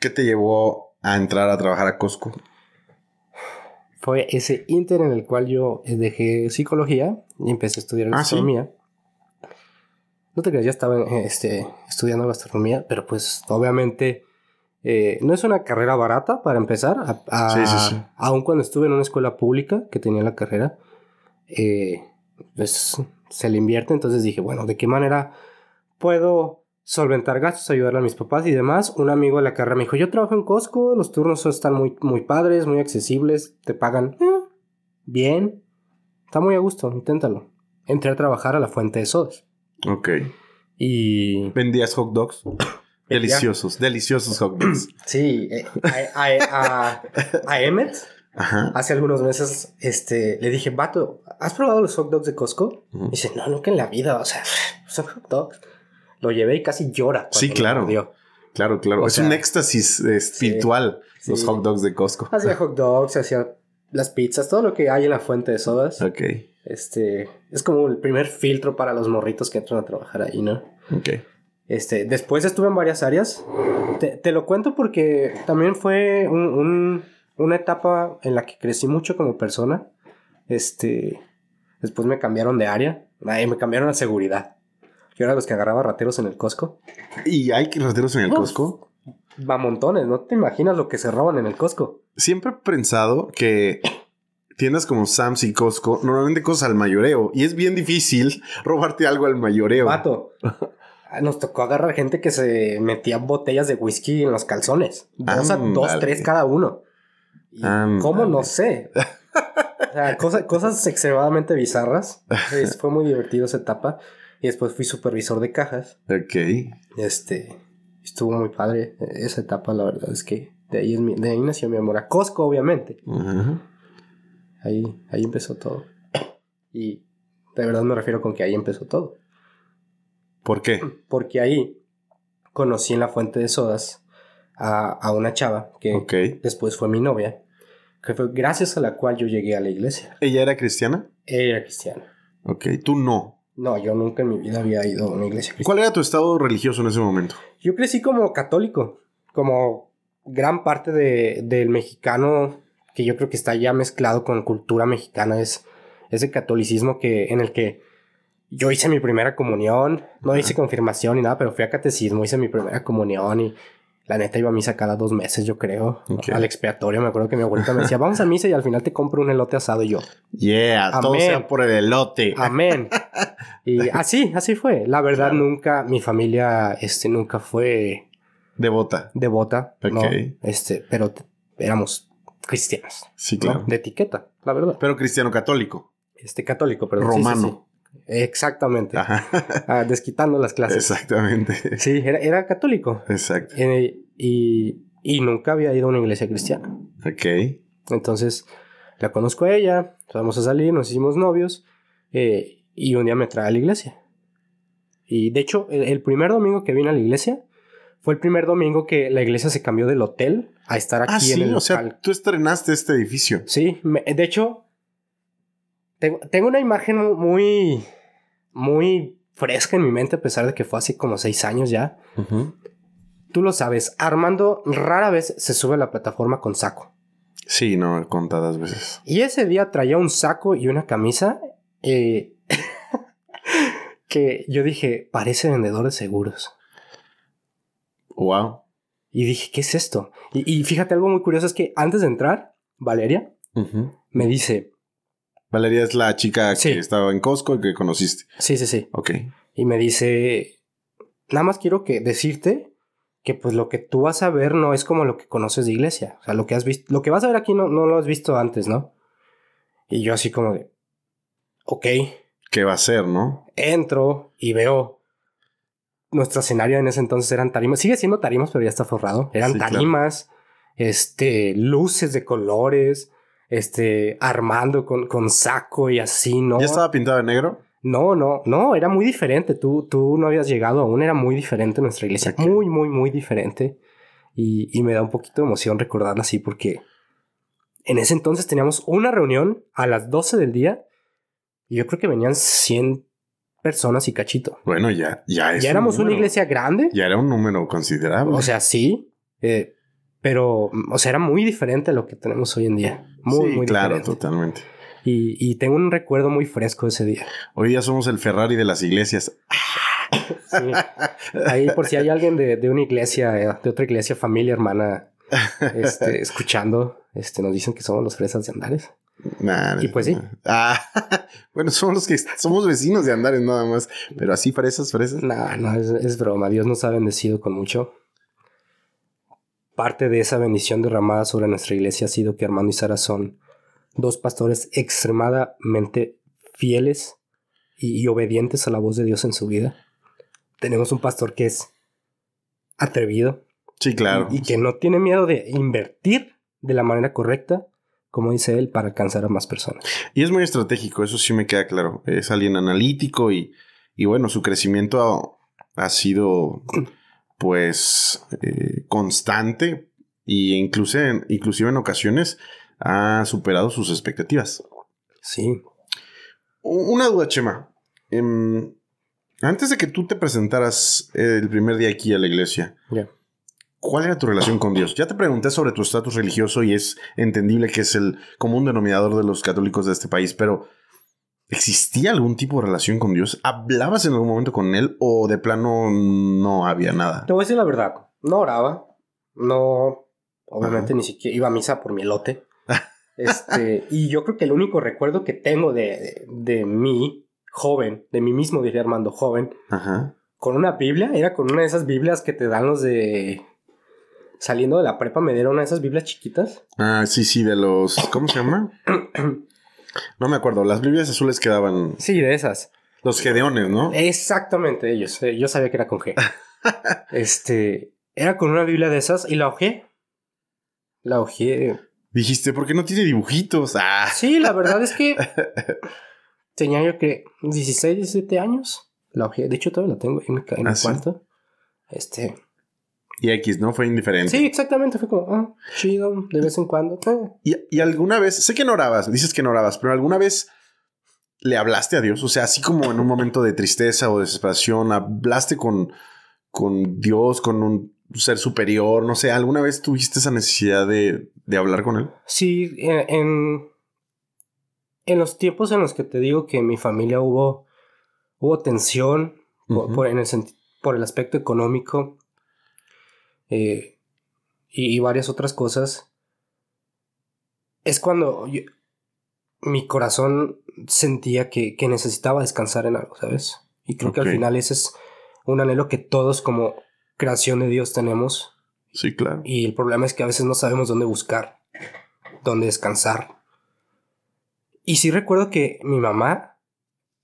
qué te llevó a entrar a trabajar a Costco. fue ese inter en el cual yo dejé psicología y empecé a estudiar Ah, ¿sí? gastronomía. No te creas, ya estaba este, estudiando gastronomía, pero pues obviamente eh, no es una carrera barata para empezar. A, sí, sí. Aun cuando estuve en una escuela pública que tenía la carrera, eh, pues se le invierte. Entonces dije, bueno, ¿de qué manera puedo solventar gastos, ayudarle a mis papás y demás? Un amigo de la carrera me dijo, yo trabajo en Costco, los turnos están muy, muy padres, muy accesibles, te pagan eh, bien, está muy a gusto, inténtalo. Entré a trabajar a la fuente de sodas. Ok. Y Vendías hot dogs. Deliciosos, deliciosos hot dogs. sí, eh, a, a, a- a Emmet Ajá. hace algunos meses este, le dije, vato, ¿has probado los hot dogs de Costco? Y dice, no, nunca en la vida, o sea, son hot dogs. Lo llevé y casi llora. Sí, claro. Claro, claro. O es sea, un éxtasis eh, espiritual los sí. hot dogs de Costco. Hacía hot dogs, hacía las pizzas, todo lo que hay en la fuente de sodas. Ok, Este, es como el primer filtro para los morritos que entran a trabajar ahí, ¿no? ok. Este, después estuve en varias áreas. Te, te lo cuento porque también fue un- un- una etapa en la que crecí mucho como persona. Este, después me cambiaron de área. Me cambiaron a seguridad. Yo era los que agarraba rateros en el Costco. ¿Y hay rateros en el Uf. Costco? Va montones, no te imaginas lo que se roban en el Costco. Siempre he pensado que tiendas como Sam's y Costco normalmente cosas al mayoreo y es bien difícil robarte algo al mayoreo. Vato. Nos tocó agarrar gente que se metía botellas de whisky en los calzones. Dos, a- dos tres cada uno. Y. ¿Cómo? No sé. O sea, cosa- cosas extremadamente bizarras. Es- fue muy divertido esa etapa. Y después fui supervisor de cajas. Ok. Este. Estuvo muy padre esa etapa, la verdad es que de ahí, es mi- de ahí nació mi amor a Costco, obviamente. Ahí, ahí empezó todo. Y de verdad me refiero con que ahí empezó todo. ¿Por qué? porque ahí conocí en la fuente de sodas a, a una chava que después fue mi novia, que fue gracias a la cual yo llegué a la iglesia. ¿Ella era cristiana? Ella era cristiana. Ok. Tú no. No, yo nunca en mi vida había ido a una iglesia cristiana. ¿Cuál era tu estado religioso en ese momento? Yo crecí como católico, como gran parte de- del mexicano que yo creo que está ya mezclado con cultura mexicana es ese catolicismo que en el que yo hice mi primera comunión, no hice confirmación ni nada, pero fui a catecismo, hice mi primera comunión y la neta iba a misa cada dos meses, yo creo, al expiatorio. Me acuerdo que mi abuelita me decía, vamos a misa y al final te compro un elote asado y yo, Yeah, todo Amén. sea por el elote. amén. y así, así fue. La verdad Claro. nunca, mi familia, este, nunca fue Devota. devota. Este, pero éramos cristianos, Sí, ¿no? claro. De etiqueta, la verdad. Pero cristiano católico. Este, católico, sí, sí, Romano. sí. Exactamente. Ajá. Ah, desquitando las clases. Exactamente. Sí, era, era católico. Exacto. Y, y nunca había ido a una iglesia cristiana. Ok. Entonces, la conozco a ella, vamos a salir, nos hicimos novios, eh, y un día me trae a la iglesia. Y de hecho, el, el primer domingo que vine a la iglesia fue el primer domingo que la iglesia se cambió del hotel a estar aquí Ah, sí, en el o sea, local. tú estrenaste este edificio. Sí, me- de hecho, tengo, tengo una imagen mu- muy, muy fresca en mi mente, a pesar de que fue hace como seis años ya. Tú lo sabes, Armando rara vez se sube a la plataforma con saco. Sí, no, contadas veces. Y ese día traía un saco y una camisa eh, que yo dije, parece vendedor de seguros. Wow. Y dije, ¿qué es esto? Y, y fíjate, algo muy curioso es que antes de entrar, Valeria me dice, Valeria es la chica Sí. que estaba en Costco y que conociste. sí, sí, sí. Ok. Y me dice, nada más quiero que decirte que pues lo que tú vas a ver no es como lo que conoces de iglesia. O sea, lo que has visto, lo que vas a ver aquí no, no lo has visto antes, ¿no? Y yo así como de, ok, ¿Qué va a ser, no? entro y veo nuestro escenario en ese entonces eran tarimas. Sigue siendo tarimas, pero ya está forrado. Eran Sí, claro. tarimas, este, luces de colores, este, armando con, con saco y así, ¿no? ¿Ya estaba pintado de negro? No, no, no, era muy diferente. Tú, tú no habías llegado aún, era muy diferente nuestra iglesia. Muy, muy, muy diferente. Y, y me da un poquito de emoción recordarla así porque en ese entonces teníamos una reunión a las 12 del día y yo creo que venían 100 personas y cachito. Bueno, ya, ya es. ya un éramos una iglesia grande. Ya era un número considerable. O sea, sí. eh, pero, o sea, era muy diferente a lo que tenemos hoy en día. Muy, sí, muy claro, diferente. totalmente. Y, y tengo un recuerdo muy fresco de ese día. Hoy día somos el Ferrari de las iglesias. Sí. Ahí, por si hay alguien de, de una iglesia, eh, de otra iglesia, familia, hermana, este, escuchando, este, nos dicen que somos los fresas de Andares. Nah, Y pues sí. Ah, bueno, somos los que somos vecinos de Andares nada más. Pero así fresas, fresas. No, no, es, es broma. Dios nos ha bendecido con mucho. Parte de esa bendición derramada sobre nuestra iglesia ha sido que Armando y Sara son dos pastores extremadamente fieles y, y obedientes a la voz de Dios en su vida. Tenemos un pastor que es atrevido, Sí, claro. Y que no tiene miedo de invertir de la manera correcta, como dice él, para alcanzar a más personas. Y es muy estratégico, eso sí me queda claro. Es alguien analítico y, y bueno, su crecimiento ha, ha sido pues eh, constante e incluso en, inclusive en ocasiones ha superado sus expectativas. Sí. Una duda, Chema. Em, antes de que tú te presentaras eh, el primer día aquí a la iglesia. ¿cuál era tu relación con Dios? Ya te pregunté sobre tu estatus religioso y es entendible que es el común denominador de los católicos de este país, pero ¿existía algún tipo de relación con Dios? ¿Hablabas en algún momento con Él o de plano no había nada? Te voy a decir la verdad. No oraba. No. Obviamente ni siquiera iba a misa por mi elote. Este, y yo creo que el único recuerdo que tengo de, de, de mí, joven, de mí mismo, diría Armando, joven, Ajá. con una Biblia, era con una de esas Biblias que te dan los de. Saliendo de la prepa, me dieron una de esas Biblias chiquitas. Ah, sí, sí, de los... ¿Cómo se llama? No me acuerdo. Las Biblias azules quedaban... Sí, de esas. Los Gedeones, ¿no? Exactamente, ellos. Yo sabía que era con G. este. Era con una Biblia de esas y la hojeé. La hojeé. Dijiste, ¿por qué no tiene dibujitos? Ah, Sí, la verdad es que. tenía yo que 16, 17 años. La hojeé. De hecho, todavía la tengo en mi, en mi ¿Ah, sí? cuarto. Este. Y X, ¿no? Fue indiferente. Sí, exactamente. Fue como, ah, chido, de vez en cuando. eh. Y, y alguna vez, sé que no orabas, dices que no orabas, pero alguna vez le hablaste a Dios, o sea, así como en un momento de tristeza o desesperación, hablaste con, con Dios, con un ser superior, no sé, ¿alguna vez tuviste esa necesidad de, de hablar con él? Sí, en, en, en los tiempos en los que te digo que en mi familia hubo, hubo tensión en el por el aspecto económico eh, y, y varias otras cosas, es cuando yo- mi corazón sentía que, que necesitaba descansar en algo, ¿sabes? Y creo que al final ese es un anhelo que todos como creación de Dios tenemos. Sí, claro. Y el problema es que a veces no sabemos dónde buscar, dónde descansar. Y sí recuerdo que mi mamá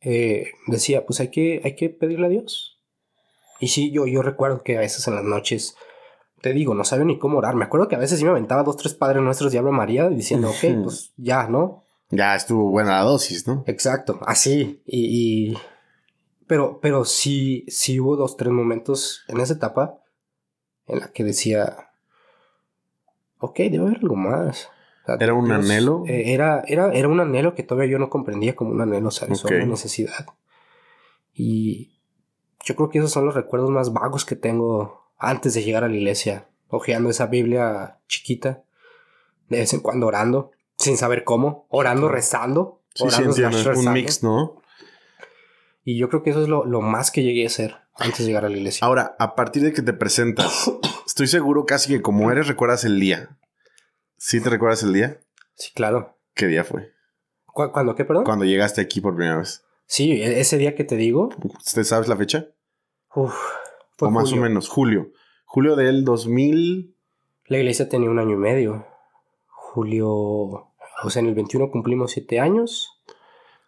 eh, decía, pues hay que, hay que pedirle a Dios. Y sí, yo, yo recuerdo que a veces en las noches, te digo, no sabía ni cómo orar. Me acuerdo que a veces sí me aventaba dos, tres Padres Nuestros Ave María diciendo, ok, pues ya, ¿no? Ya estuvo buena la dosis, ¿no? Exacto, así. Y, y- Pero, pero sí, sí hubo dos, tres momentos en esa etapa en la que decía, ok, debe haber algo más. ¿Era un anhelo? Eh, era, era, era un anhelo que todavía yo no comprendía como un anhelo, ¿sabes? Okay. una necesidad. Y yo creo que esos son los recuerdos más vagos que tengo antes de llegar a la iglesia. Ojeando esa Biblia chiquita, de vez en cuando orando, sin saber cómo, orando, rezando. Sí, orando, sí, entiendo. un mix, ¿no? Y yo creo que eso es lo, lo, más que llegué a hacer antes de llegar a la iglesia. Ahora, a partir de que te presentas, estoy seguro casi que como eres, recuerdas el día. ¿Sí te recuerdas el día? Sí, claro. ¿Qué día fue? ¿Cu ¿Cuándo qué, perdón? Cuando llegaste aquí por primera vez. Sí, e-, ese día que te digo. ¿Usted sabes la fecha? Uf. O más o menos, julio. Julio del 2000. La iglesia tenía un año y medio. Julio. O sea, en el 21 cumplimos siete años.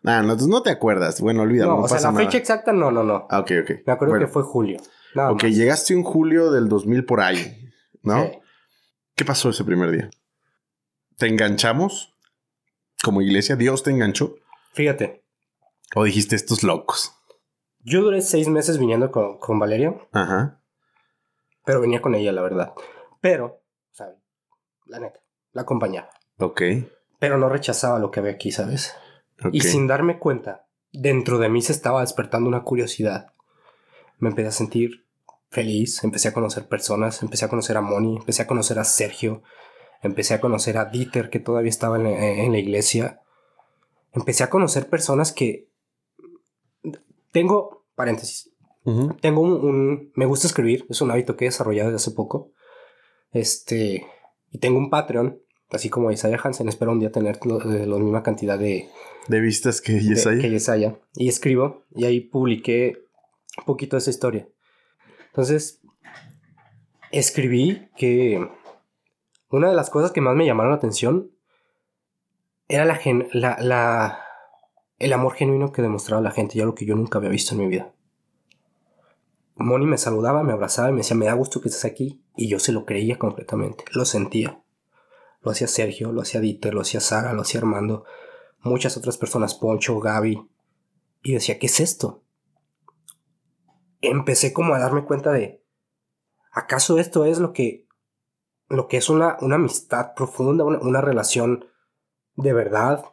Ah, no, no te acuerdas. Bueno, olvídalo. No, no o sea, la fecha exacta no, no, no. Ah, ok, ok. Me acuerdo que fue julio. Nada ok, llegaste en julio del 2000 por ahí, ¿no? Sí. ¿Qué pasó ese primer día? ¿Te enganchamos? Como iglesia, Dios te enganchó. Fíjate. ¿O dijiste estos locos? Yo duré seis meses viniendo con, con Valeria. Ajá. Pero venía con ella, la verdad. Pero, o sea, la neta, la acompañaba. Ok. Pero no rechazaba lo que había aquí, ¿sabes? Okay. Y sin darme cuenta, dentro de mí se estaba despertando una curiosidad. Me empecé a sentir feliz, empecé a conocer personas, empecé a conocer a Moni, empecé a conocer a Sergio, empecé a conocer a Dieter, que todavía estaba en la, en la iglesia. Empecé a conocer personas que... Tengo, paréntesis, uh -huh. tengo un, un, Me gusta escribir, es un hábito que he desarrollado desde hace poco. Este... Y tengo un Patreon, así como Isaiah Hansen. Espero un día tener la misma cantidad de... De vistas que Yesaya. Que Yesaya. Y escribo, y ahí publiqué un poquito de esa historia. Entonces, escribí que una de las cosas que más me llamaron la atención era la, gen la, la, el amor genuino que demostraba la gente, ya lo que yo nunca había visto en mi vida. Moni me saludaba, me abrazaba y me decía, me da gusto que estés aquí. Y yo se lo creía completamente, lo sentía. Lo hacía Sergio, lo hacía Dieter, lo hacía Sara, lo hacía Armando, muchas otras personas, Poncho, Gaby. Y decía, ¿qué es esto? Empecé como a darme cuenta de, ¿acaso esto es lo que lo que es una, una amistad profunda, una, una, relación de verdad.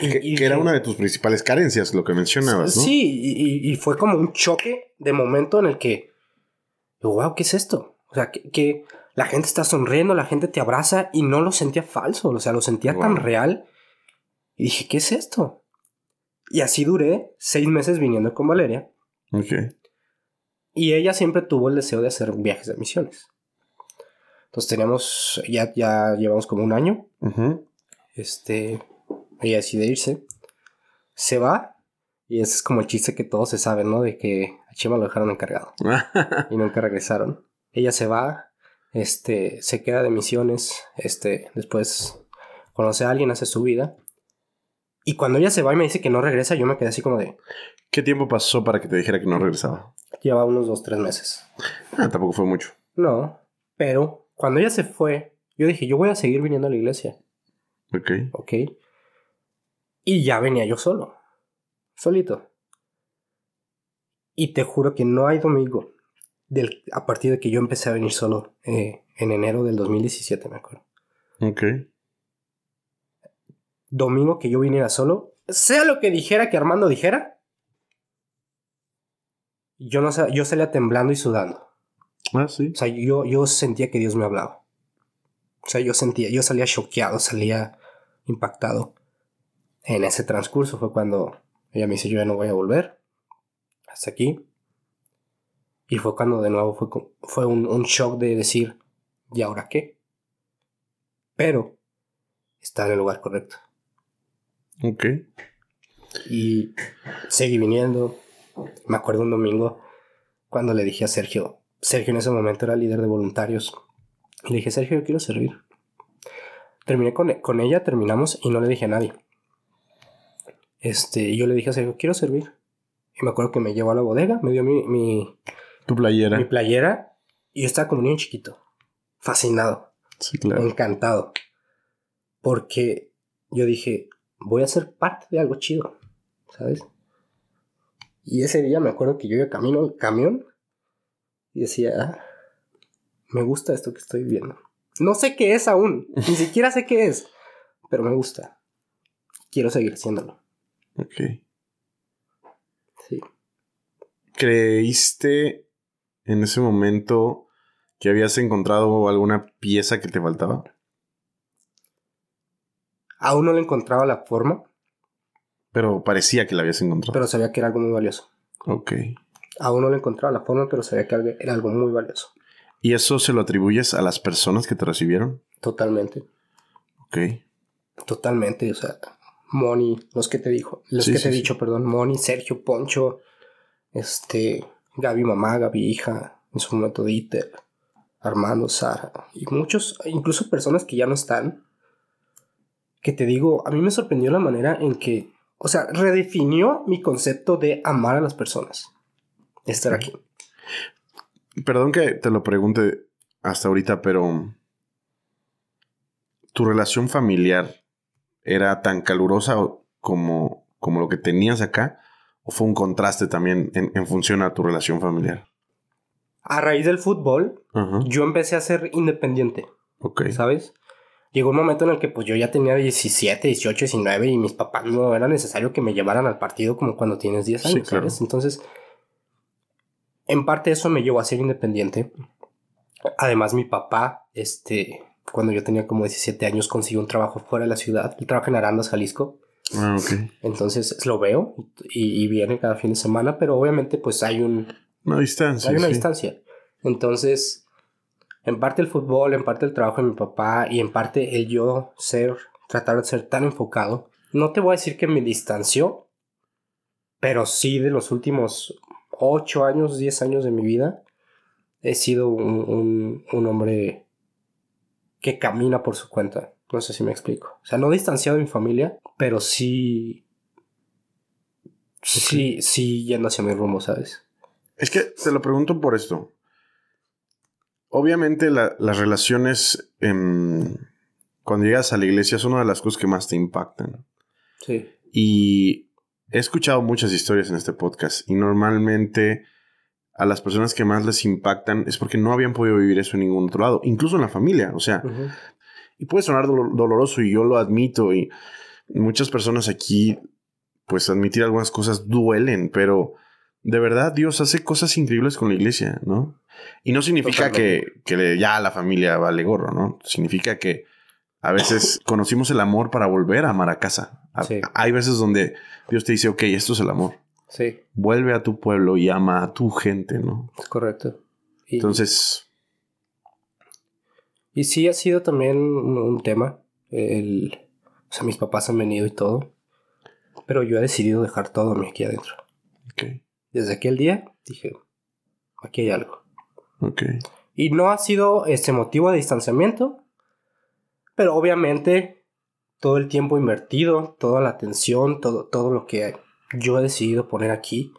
Y, que, y, que, era una de tus principales carencias, lo que mencionabas, ¿no? Sí, y, y, fue como un choque de momento en el que, wow, ¿qué es esto? O sea, que, que, la gente está sonriendo, la gente te abraza y no lo sentía falso, o sea, lo sentía wow. tan real. Y dije, ¿qué es esto? Y así duré seis meses viniendo con Valeria. Ok. Y ella siempre tuvo el deseo de hacer viajes de misiones. Entonces teníamos, ya, ya llevamos como un año. Uh -huh. Este, ella decide irse. Se va. Y ese es como el chiste que todos se saben, ¿no? De que a Chema lo dejaron encargado. y nunca regresaron. Ella se va. Este, se queda de misiones. Este, después conoce a alguien, hace su vida. Y cuando ella se va y me dice que no regresa, yo me quedé así como de... ¿Qué tiempo pasó para que te dijera que no regresaba? Lleva unos dos, tres meses. Ah, tampoco fue mucho. No, pero cuando ella se fue, yo dije, yo voy a seguir viniendo a la iglesia. Ok. Ok. Y ya venía yo solo. Solito. Y te juro que no hay domingo del, a partir de que yo empecé a venir solo eh, en enero del 2017, me acuerdo. Ok. Domingo que yo viniera solo, sea lo que dijera que Armando dijera, yo, no, yo salía temblando y sudando. Ah, sí. O sea, yo, yo sentía que Dios me hablaba. O sea, yo sentía, yo salía choqueado, salía impactado. En ese transcurso fue cuando ella me dice, yo ya no voy a volver. Hasta aquí. Y fue cuando de nuevo fue, fue un, un shock de decir, ¿y ahora qué? Pero está en el lugar correcto. Ok. Y seguí viniendo. Me acuerdo un domingo cuando le dije a Sergio, Sergio en ese momento era líder de voluntarios. Le dije, Sergio, yo quiero servir. Terminé con, con ella, terminamos y no le dije a nadie. Este, yo le dije a Sergio, quiero servir. Y me acuerdo que me llevó a la bodega, me dio mi, mi tu playera. Mi playera. Y yo estaba como niño chiquito. Fascinado. Sí, claro. Encantado. Porque yo dije, voy a ser parte de algo chido. ¿Sabes? Y ese día me acuerdo que yo iba camino al camión y decía, ah, me gusta esto que estoy viendo. No sé qué es aún, ni siquiera sé qué es, pero me gusta. Quiero seguir haciéndolo. Ok. Sí. ¿Creíste en ese momento que habías encontrado alguna pieza que te faltaba? Aún no le encontraba la forma, Pero parecía que la habías encontrado. pero sabía que era algo muy valioso. Ok. Aún no le encontraba la forma, pero sabía que era algo muy valioso. ¿Y eso se lo atribuyes a las personas que te recibieron? Totalmente. Ok. Totalmente. O sea, Moni, los que te dijo, los Sí, que sí, te he sí. dicho, perdón, Moni, Sergio, Poncho, este, Gaby mamá, Gaby hija, en su momento Dieter, Armando, Sara, y muchos, incluso personas que ya no están, que te digo, a mí me sorprendió la manera en que, o sea, redefinió mi concepto de amar a las personas. Estar aquí. Perdón que te lo pregunte hasta ahorita, pero ¿tu relación familiar era tan calurosa como, como lo que tenías acá? ¿O fue un contraste también en, en función a tu relación familiar? A raíz del fútbol, yo empecé a ser independiente. Ok. ¿sabes? Llegó un momento en el que pues yo ya tenía 17, 18, 19 y mis papás no era necesario que me llevaran al partido como cuando tienes 10 Sí, años, claro. ¿sabes? Entonces, en parte eso me llevó a ser independiente. Además, mi papá, este, cuando yo tenía como 17 años, consiguió un trabajo fuera de la ciudad. Él trabaja en Arandas, Jalisco. Ah, ok. Entonces lo veo y, y viene cada fin de semana, pero obviamente pues hay un, Una distancia. hay una sí. distancia. Entonces, en parte el fútbol, en parte el trabajo de mi papá y en parte el yo ser, tratar de ser tan enfocado. No te voy a decir que me distanció, pero sí de los últimos 8 años, 10 años de mi vida, he sido un, un- un hombre que camina por su cuenta. No sé si me explico. O sea, no distanciado de mi familia, pero sí... Sí, sí yendo hacia mi rumbo, ¿sabes? Es que te lo pregunto por esto. Obviamente la- las relaciones em, cuando llegas a la iglesia es una de las cosas que más te impactan. Sí. Y he escuchado muchas historias en este podcast y normalmente a las personas que más les impactan es porque no habían podido vivir eso en ningún otro lado, incluso en la familia. O sea, y puede sonar dolo- doloroso y yo lo admito y muchas personas aquí, pues admitir algunas cosas duelen, pero de verdad Dios hace cosas increíbles con la iglesia, ¿no? Y no significa que, Totalmente. que ya la familia vale gorro, ¿no? Significa que a veces conocimos el amor para volver a amar a casa. A- Sí. Hay veces donde Dios te dice, ok, esto es el amor. Sí, Vuelve a tu pueblo y ama a tu gente, ¿no? es correcto. Y, Entonces, y sí ha sido también un, tema. El, o sea, mis papás han venido y todo. Pero yo he decidido dejar todo a mí aquí adentro. ok, Desde aquel día dije, aquí hay algo. ok. Y no ha sido este motivo de distanciamiento. Pero obviamente todo el tiempo invertido, toda la atención, todo, todo lo que yo he decidido poner aquí,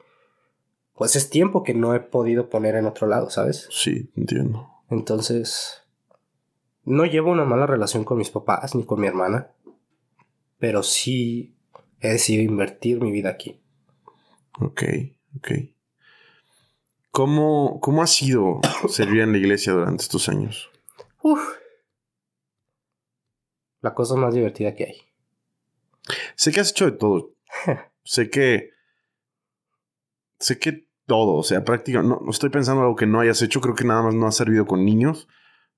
pues es tiempo que no he podido poner en otro lado, ¿sabes? Sí, entiendo. Entonces, no llevo una mala relación con mis papás ni con mi hermana, pero sí he decidido invertir mi vida aquí. Ok, ok. ¿Cómo, cómo ha sido servir en la iglesia durante estos años? Uf. La cosa más divertida que hay. Sé que has hecho de todo. sé que. Sé que todo. O sea, prácticamente. No, no estoy pensando en algo que no hayas hecho. Creo que nada más no has servido con niños.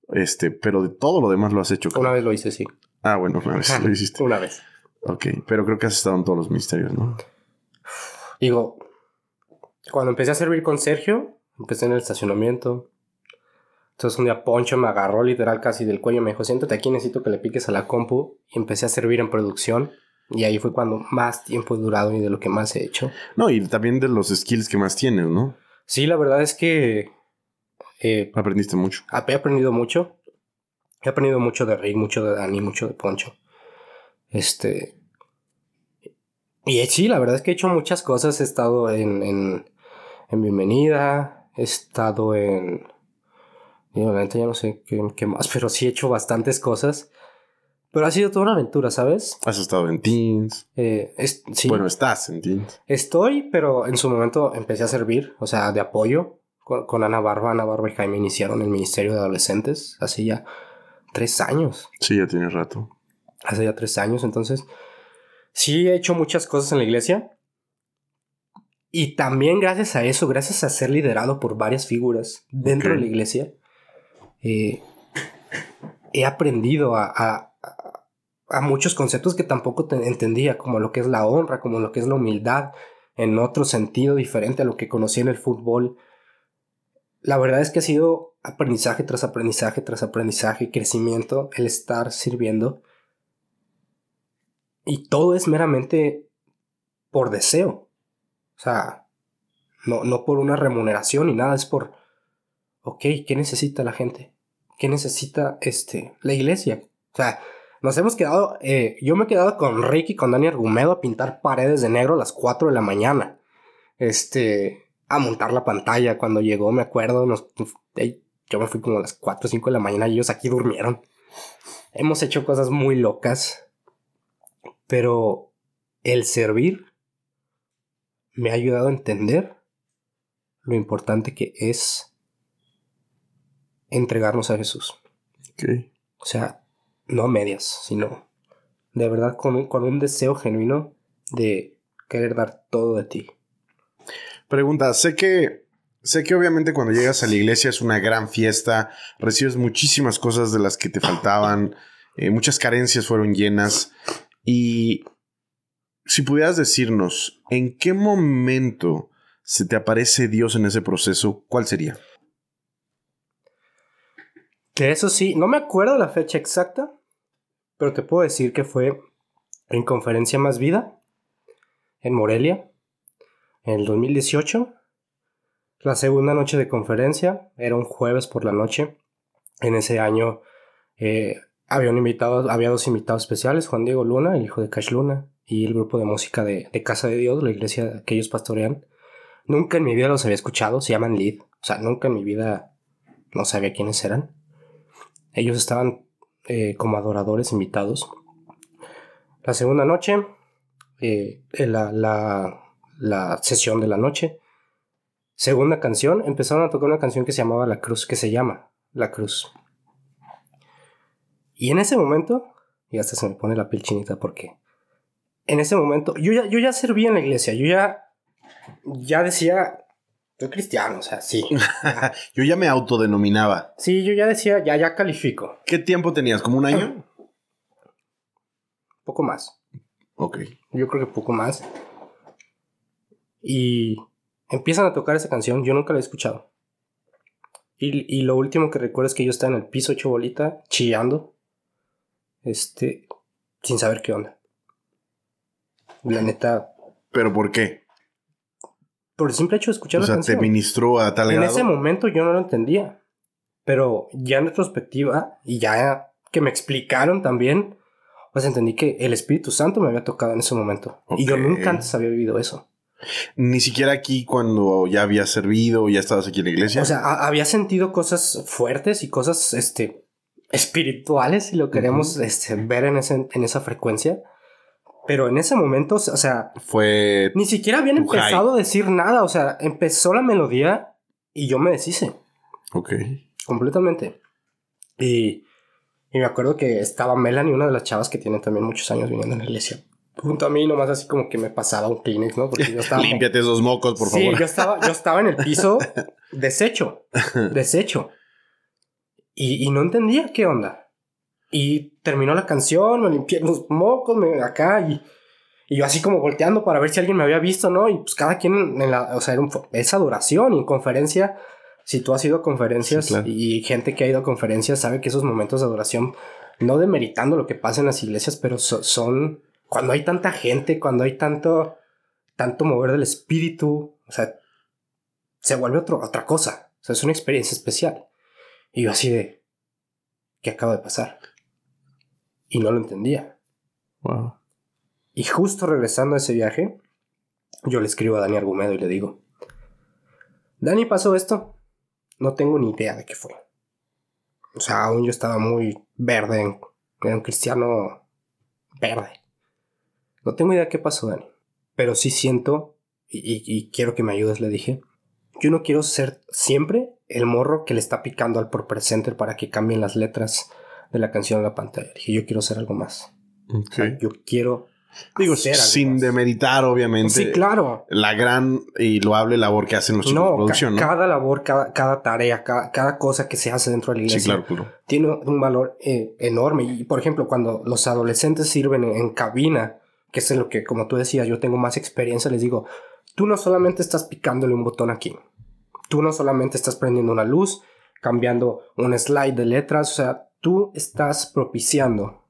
Este, pero de todo lo demás lo has hecho. Una vez lo hice, sí. Ah, bueno, una vez lo hiciste. Una vez. Ok, pero creo que has estado en todos los ministerios, ¿no? Digo, cuando empecé a servir con Sergio, empecé en el estacionamiento. Entonces un día Poncho me agarró literal casi del cuello, me dijo, siéntate aquí, necesito que le piques a la compu. Y empecé a servir en producción. Y ahí fue cuando más tiempo he durado y de lo que más he hecho. No, y también de los skills que más tienes, ¿no? Sí, la verdad es que eh, Aprendiste mucho. he aprendido mucho. He aprendido mucho de Rick, mucho de Dani, mucho de Poncho. Este. Y sí, la verdad es que he hecho muchas cosas. He estado en, en, en Bienvenida. He estado en. Neta ya no sé qué, qué más, pero sí he hecho bastantes cosas. Pero ha sido toda una aventura, ¿sabes? Has estado en Teens. Eh, es- sí. Bueno, estás en Teens. Estoy, pero en su momento empecé a servir, o sea, de apoyo con, con Ana Barba. Ana Barba y Jaime iniciaron el Ministerio de Adolescentes hace ya tres años. Sí, ya tienes rato. Hace ya tres años, entonces sí he hecho muchas cosas en la iglesia. Y también gracias a eso, gracias a ser liderado por varias figuras dentro Ok. de la iglesia, eh, he aprendido a, a- a- muchos conceptos que tampoco te- entendía, como lo que es la honra, como lo que es la humildad, en otro sentido diferente a lo que conocí en el fútbol. La verdad es que ha sido aprendizaje tras aprendizaje tras aprendizaje, crecimiento, el estar sirviendo. Y todo es meramente por deseo. O sea, no, no por una remuneración ni nada, es por, ok, ¿qué necesita la gente? ¿Qué necesita este, la iglesia? O sea, nos hemos quedado, eh, yo me he quedado con Ricky y con Dani Argumedo a pintar paredes de negro a las 4 de la mañana. Este, a montar la pantalla cuando llegó, me acuerdo, nos, yo me fui como a las 4 o 5 de la mañana y ellos aquí durmieron. Hemos hecho cosas muy locas, pero el servir me ha ayudado a entender lo importante que es entregarnos a Jesús. Ok. O sea, no a medias, sino de verdad con un, con un deseo genuino de querer dar todo de ti. Pregunta, sé que sé que obviamente cuando llegas a la iglesia es una gran fiesta, recibes muchísimas cosas de las que te faltaban, eh, muchas carencias fueron llenas y si pudieras decirnos en qué momento se te aparece Dios en ese proceso, ¿cuál sería? Que eso sí, no me acuerdo la fecha exacta, pero te puedo decir que fue en Conferencia Más Vida, en Morelia, en el 2018. La segunda noche de conferencia era un jueves por la noche. En ese año eh, había, invitado, había dos invitados especiales, Juan Diego Luna, el hijo de Cash Luna, y el grupo de música de, de Casa de Dios, la iglesia que ellos pastorean. Nunca en mi vida los había escuchado, se llaman Lead. O sea, nunca en mi vida no sabía quiénes eran. Ellos estaban eh, como adoradores invitados. La segunda noche, eh, en la, la, la sesión de la noche, segunda canción, empezaron a tocar una canción que se llamaba La Cruz, que se llama La Cruz. Y en ese momento, y hasta se me pone la piel chinita porque en ese momento, yo ya, yo ya servía en la iglesia, yo ya, ya decía, soy cristiano, o sea, sí. Yo ya me autodenominaba. Sí, yo ya decía, ya, ya califico. ¿Qué tiempo tenías? ¿Como un año? Poco más. Ok. Yo creo que poco más. Y empiezan a tocar esa canción. Yo nunca la he escuchado. Y, y lo último que recuerdo es que yo estaba en el piso hecho bolita, chillando. Este, sin saber qué onda. La neta, ¿Pero por qué? Por el simple hecho de escuchar O la sea, canción. te ministró a tal En grado. ese momento yo no lo entendía. Pero ya en retrospectiva, y ya que me explicaron también, pues entendí que el Espíritu Santo me había tocado en ese momento. Y yo nunca antes había vivido eso. Ni siquiera aquí cuando ya habías servido, ya estabas aquí en la iglesia. O sea, había sentido cosas fuertes y cosas este, espirituales, si lo queremos este, ver en, ese- en esa frecuencia. Pero en ese momento, o sea, fue ni siquiera habían high. empezado a decir nada. O sea, empezó la melodía y yo me deshice. ok. completamente. Y, y me acuerdo que estaba Melanie, una de las chavas que tiene también muchos años viniendo en la iglesia. Junto a mí, nomás así como que me pasaba un Kleenex, ¿no? Porque yo estaba. Límpiate esos mocos, por sí, favor. yo estaba, yo estaba en el piso deshecho. Deshecho. Y, y no entendía qué onda. Y terminó la canción, me limpié los mocos, me, acá y. Y yo así como volteando para ver si alguien me había visto, ¿no? Y pues cada quien en la... O sea, era un- es adoración y en conferencia... Si tú has ido a conferencias Sí, claro. y gente que ha ido a conferencias sabe que esos momentos de adoración, no demeritando lo que pasa en las iglesias, pero so- son... Cuando hay tanta gente, cuando hay tanto... Tanto mover del espíritu, o sea... Se vuelve otro, otra cosa. O sea, es una experiencia especial. Y yo así de... ¿Qué acaba de pasar? Y no lo entendía. Wow. Y justo regresando a ese viaje, yo le escribo a Dani Argumedo y le digo, Dani, pasó esto. No tengo ni idea de qué fue. O sea, aún yo estaba muy verde Era un cristiano verde. No tengo idea qué pasó, Dani. Pero sí siento, y, y quiero que me ayudes, le dije. Yo no quiero ser siempre el morro que le está picando al por presenter para que cambien las letras de la canción en la pantalla. Dije, yo quiero ser algo más. yo quiero. Digo, sin demeritar, obviamente. Sí, claro. La gran y loable labor que hacen los chicos de producción, ¿no? Cada labor, cada, cada tarea, cada, cosa que se hace dentro de la iglesia. Tiene un valor eh, enorme. Y, por ejemplo, cuando los adolescentes sirven en, cabina, que es en lo que, como tú decías, yo tengo más experiencia, les digo, tú no solamente estás picándole un botón aquí. Tú no solamente estás prendiendo una luz, cambiando un slide de letras, o sea, tú estás propiciando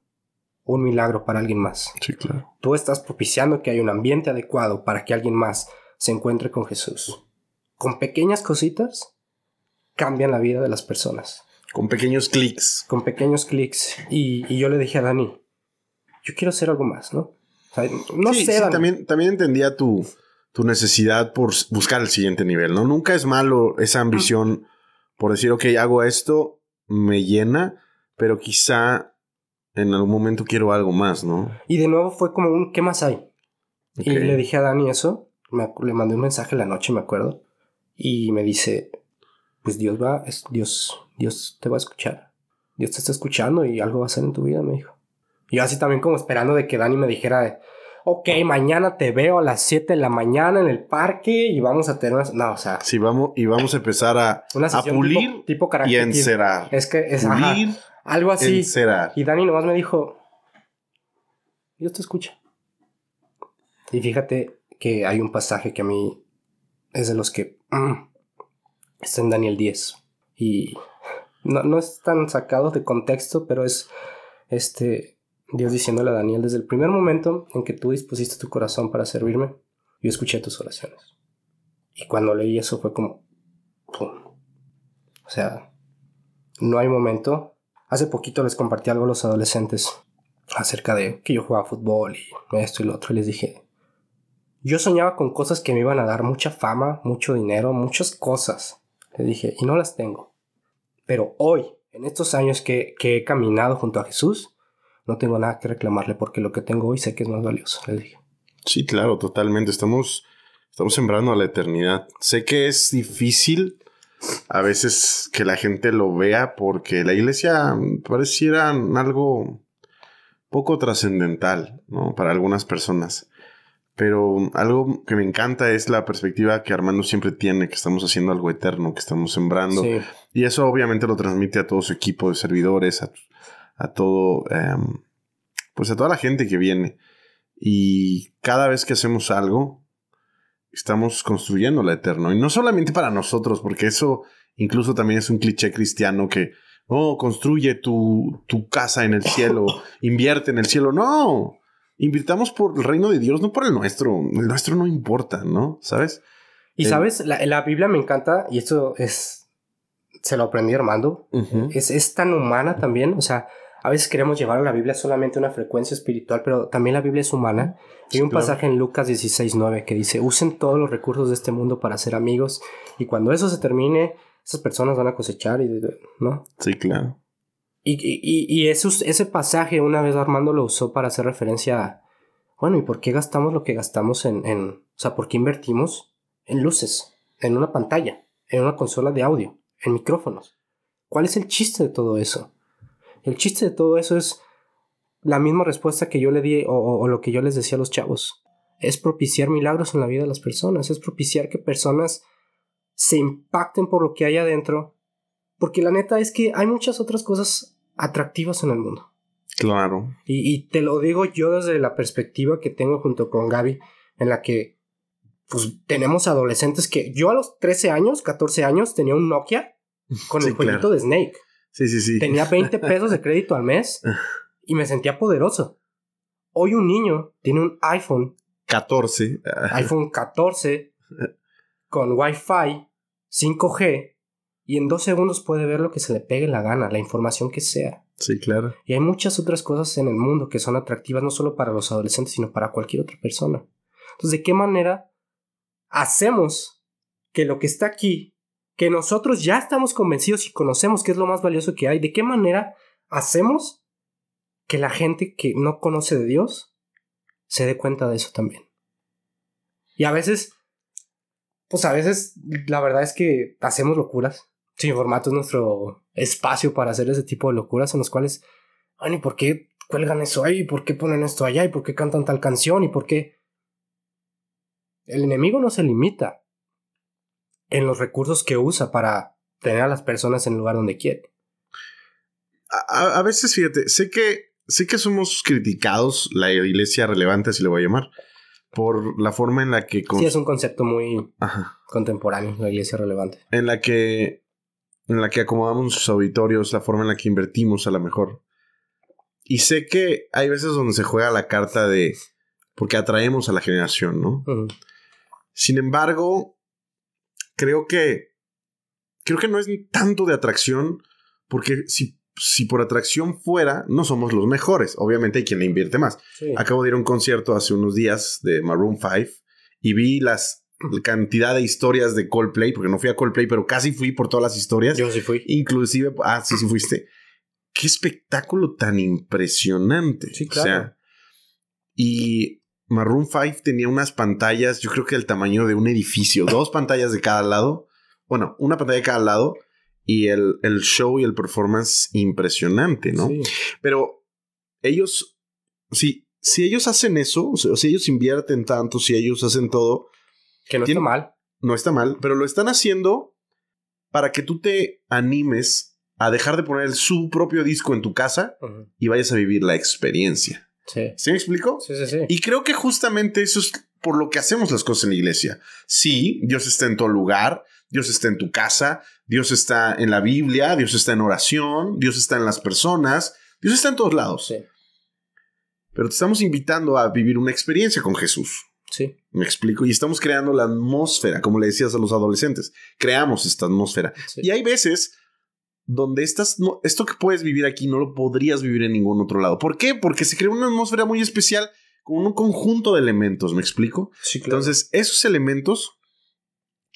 un milagro para alguien más. Sí, claro. Tú estás propiciando que haya un ambiente adecuado para que alguien más se encuentre con Jesús. Con pequeñas cositas cambian la vida de las personas. Con pequeños clics. Con pequeños clics. Y, yo le dije a Dani, yo quiero hacer algo más, ¿no? no sé. Sí, también, también entendía tu, tu necesidad por buscar el siguiente nivel, ¿no? Nunca es malo esa ambición por decir, ok, hago esto, me llena, pero quizá en algún momento quiero algo más, ¿no? Y de nuevo fue como un, ¿qué más hay? Y le dije a Dani eso, le mandé un mensaje la noche, me acuerdo, y me dice, pues Dios va, es, Dios, Dios te va a escuchar, Dios te está escuchando y algo va a hacer en tu vida, me dijo. Y yo así también como esperando de que Dani me dijera, ok, mañana te veo a las 7 de la mañana en el parque y vamos a tener una... No, o sea... Sí, vamos, y vamos a empezar a, a pulir tipo, y encerar. Es que es... Pulir, algo así. Encerar. Y Dani nomás me dijo, Dios te escucha. Y fíjate que hay un pasaje que a mí es de los que... Mm, está en Daniel 10. Y no, no es tan sacado de contexto, pero es... Este, Dios diciéndole a Daniel, desde el primer momento en que tú dispusiste tu corazón para servirme, yo escuché tus oraciones. Y cuando leí eso fue como... ¡pum! O sea, no hay momento. Hace poquito les compartí algo a los adolescentes acerca de que yo jugaba fútbol y esto y lo otro. Y les dije, yo soñaba con cosas que me iban a dar mucha fama, mucho dinero, muchas cosas. Les dije, y no las tengo. Pero hoy, en estos años que, que he caminado junto a Jesús, no tengo nada que reclamarle porque lo que tengo hoy sé que es más valioso, le dije. Sí, claro, totalmente. Estamos, estamos sembrando a la eternidad. Sé que es difícil a veces que la gente lo vea porque la iglesia pareciera algo poco trascendental, ¿no? Para algunas personas. Pero algo que me encanta es la perspectiva que Armando siempre tiene, que estamos haciendo algo eterno, que estamos sembrando. Y eso obviamente lo transmite a todo su equipo de servidores, a, a todo, em, pues a toda la gente que viene. Y cada vez que hacemos algo, estamos construyendo la eterno. Y no solamente para nosotros, porque eso incluso también es un cliché cristiano que, oh, construye tu, tu casa en el cielo, invierte en el cielo. No, invirtamos por el reino de Dios, no por el nuestro. El nuestro no importa, ¿no? ¿Sabes? Y sabes, la, la, Biblia me encanta, y esto es, se lo aprendí Armando, es, es tan humana también, o sea, a veces queremos llevar a la Biblia solamente una frecuencia espiritual, pero también la Biblia es humana. Hay un pasaje en Lucas 16.9 que dice, usen todos los recursos de este mundo para ser amigos y cuando eso se termine, esas personas van a cosechar, y, ¿no? Sí, claro. Y, y, y ese pasaje una vez Armando lo usó para hacer referencia a, bueno, ¿y por qué gastamos lo que gastamos en, en, o sea, por qué invertimos en luces, en una pantalla, en una consola de audio, en micrófonos? ¿Cuál es el chiste de todo eso? El chiste de todo eso es la misma respuesta que yo le di o, lo que yo les decía a los chavos. Es propiciar milagros en la vida de las personas, es propiciar que personas se impacten por lo que hay adentro, porque la neta es que hay muchas otras cosas atractivas en el mundo. Claro. Y, y te lo digo yo desde la perspectiva que tengo junto con Gaby, en la que pues tenemos adolescentes que yo a los 13 años, 14 años tenía un Nokia con el jueguito de Snake. Sí, sí, sí. Tenía 20 pesos de crédito al mes y me sentía poderoso. Hoy un niño tiene un iPhone 14. iPhone 14 con Wi-Fi 5G y en dos segundos puede ver lo que se le pegue la gana, la información que sea. Sí, claro. Y hay muchas otras cosas en el mundo que son atractivas no solo para los adolescentes, sino para cualquier otra persona. Entonces, ¿de qué manera hacemos que lo que está aquí que nosotros ya estamos convencidos y conocemos que es lo más valioso que hay, ¿de qué manera hacemos que la gente que no conoce de Dios se dé cuenta de eso también. Y a veces, pues a veces la verdad es que hacemos locuras. Sin formato es nuestro espacio para hacer ese tipo de locuras en los cuales, ay, ¿y por qué cuelgan eso ahí? ¿Y por qué ponen esto allá? ¿Y por qué cantan tal canción? ¿Y por qué? El enemigo no se limita en los recursos que usa para tener a las personas en el lugar donde quiere. A, a veces, fíjate, sé que, sé que somos criticados, la iglesia relevante, si le voy a llamar, por la forma en la que... Sí, es un concepto muy Ajá. contemporáneo, la iglesia relevante. En la que... En la que acomodamos nuestros auditorios, la forma en la que invertimos a lo mejor. Y sé que hay veces donde se juega la carta de... Porque atraemos a la generación, ¿no? Sin embargo, creo que... Creo que no es tanto de atracción, porque si, si por atracción fuera, no somos los mejores. Obviamente hay quien le invierte más. Sí. Acabo de ir a un concierto hace unos días de Maroon 5 y vi las la cantidad de historias de Coldplay, porque no fui a Coldplay, pero casi fui por todas las historias. Yo sí fui. Inclusive, ah, sí, sí fuiste. Qué espectáculo tan impresionante. Sí, O claro. sea, y Maroon 5 tenía unas pantallas, yo creo que del tamaño de un edificio, dos pantallas de cada lado. Bueno, una pantalla de cada lado y el, el show y el performance impresionante, ¿no? Sí. Pero ellos, si, si ellos hacen eso, o sea, si ellos invierten tanto, si ellos hacen todo, Que no está mal. no está mal, pero lo están haciendo para que tú te animes a dejar de poner su propio disco en tu casa y vayas a vivir la experiencia. Sí. ¿Sí me explico? Sí, sí, sí. Y creo que justamente eso es por lo que hacemos las cosas en la iglesia. Sí, Dios está en todo lugar, Dios está en tu casa, Dios está en la Biblia, Dios está en oración, Dios está en las personas, Dios está en todos lados. Sí. Pero te estamos invitando a vivir una experiencia con Jesús. Sí. Me explico. Y estamos creando la atmósfera, como le decías a los adolescentes. Creamos esta atmósfera. sí. Y hay veces donde estas, no- esto que puedes vivir aquí no lo podrías vivir en ningún otro lado. ¿Por qué? Porque se crea una atmósfera muy especial con un conjunto de elementos. ¿Me explico? Sí, claro. Entonces, esos elementos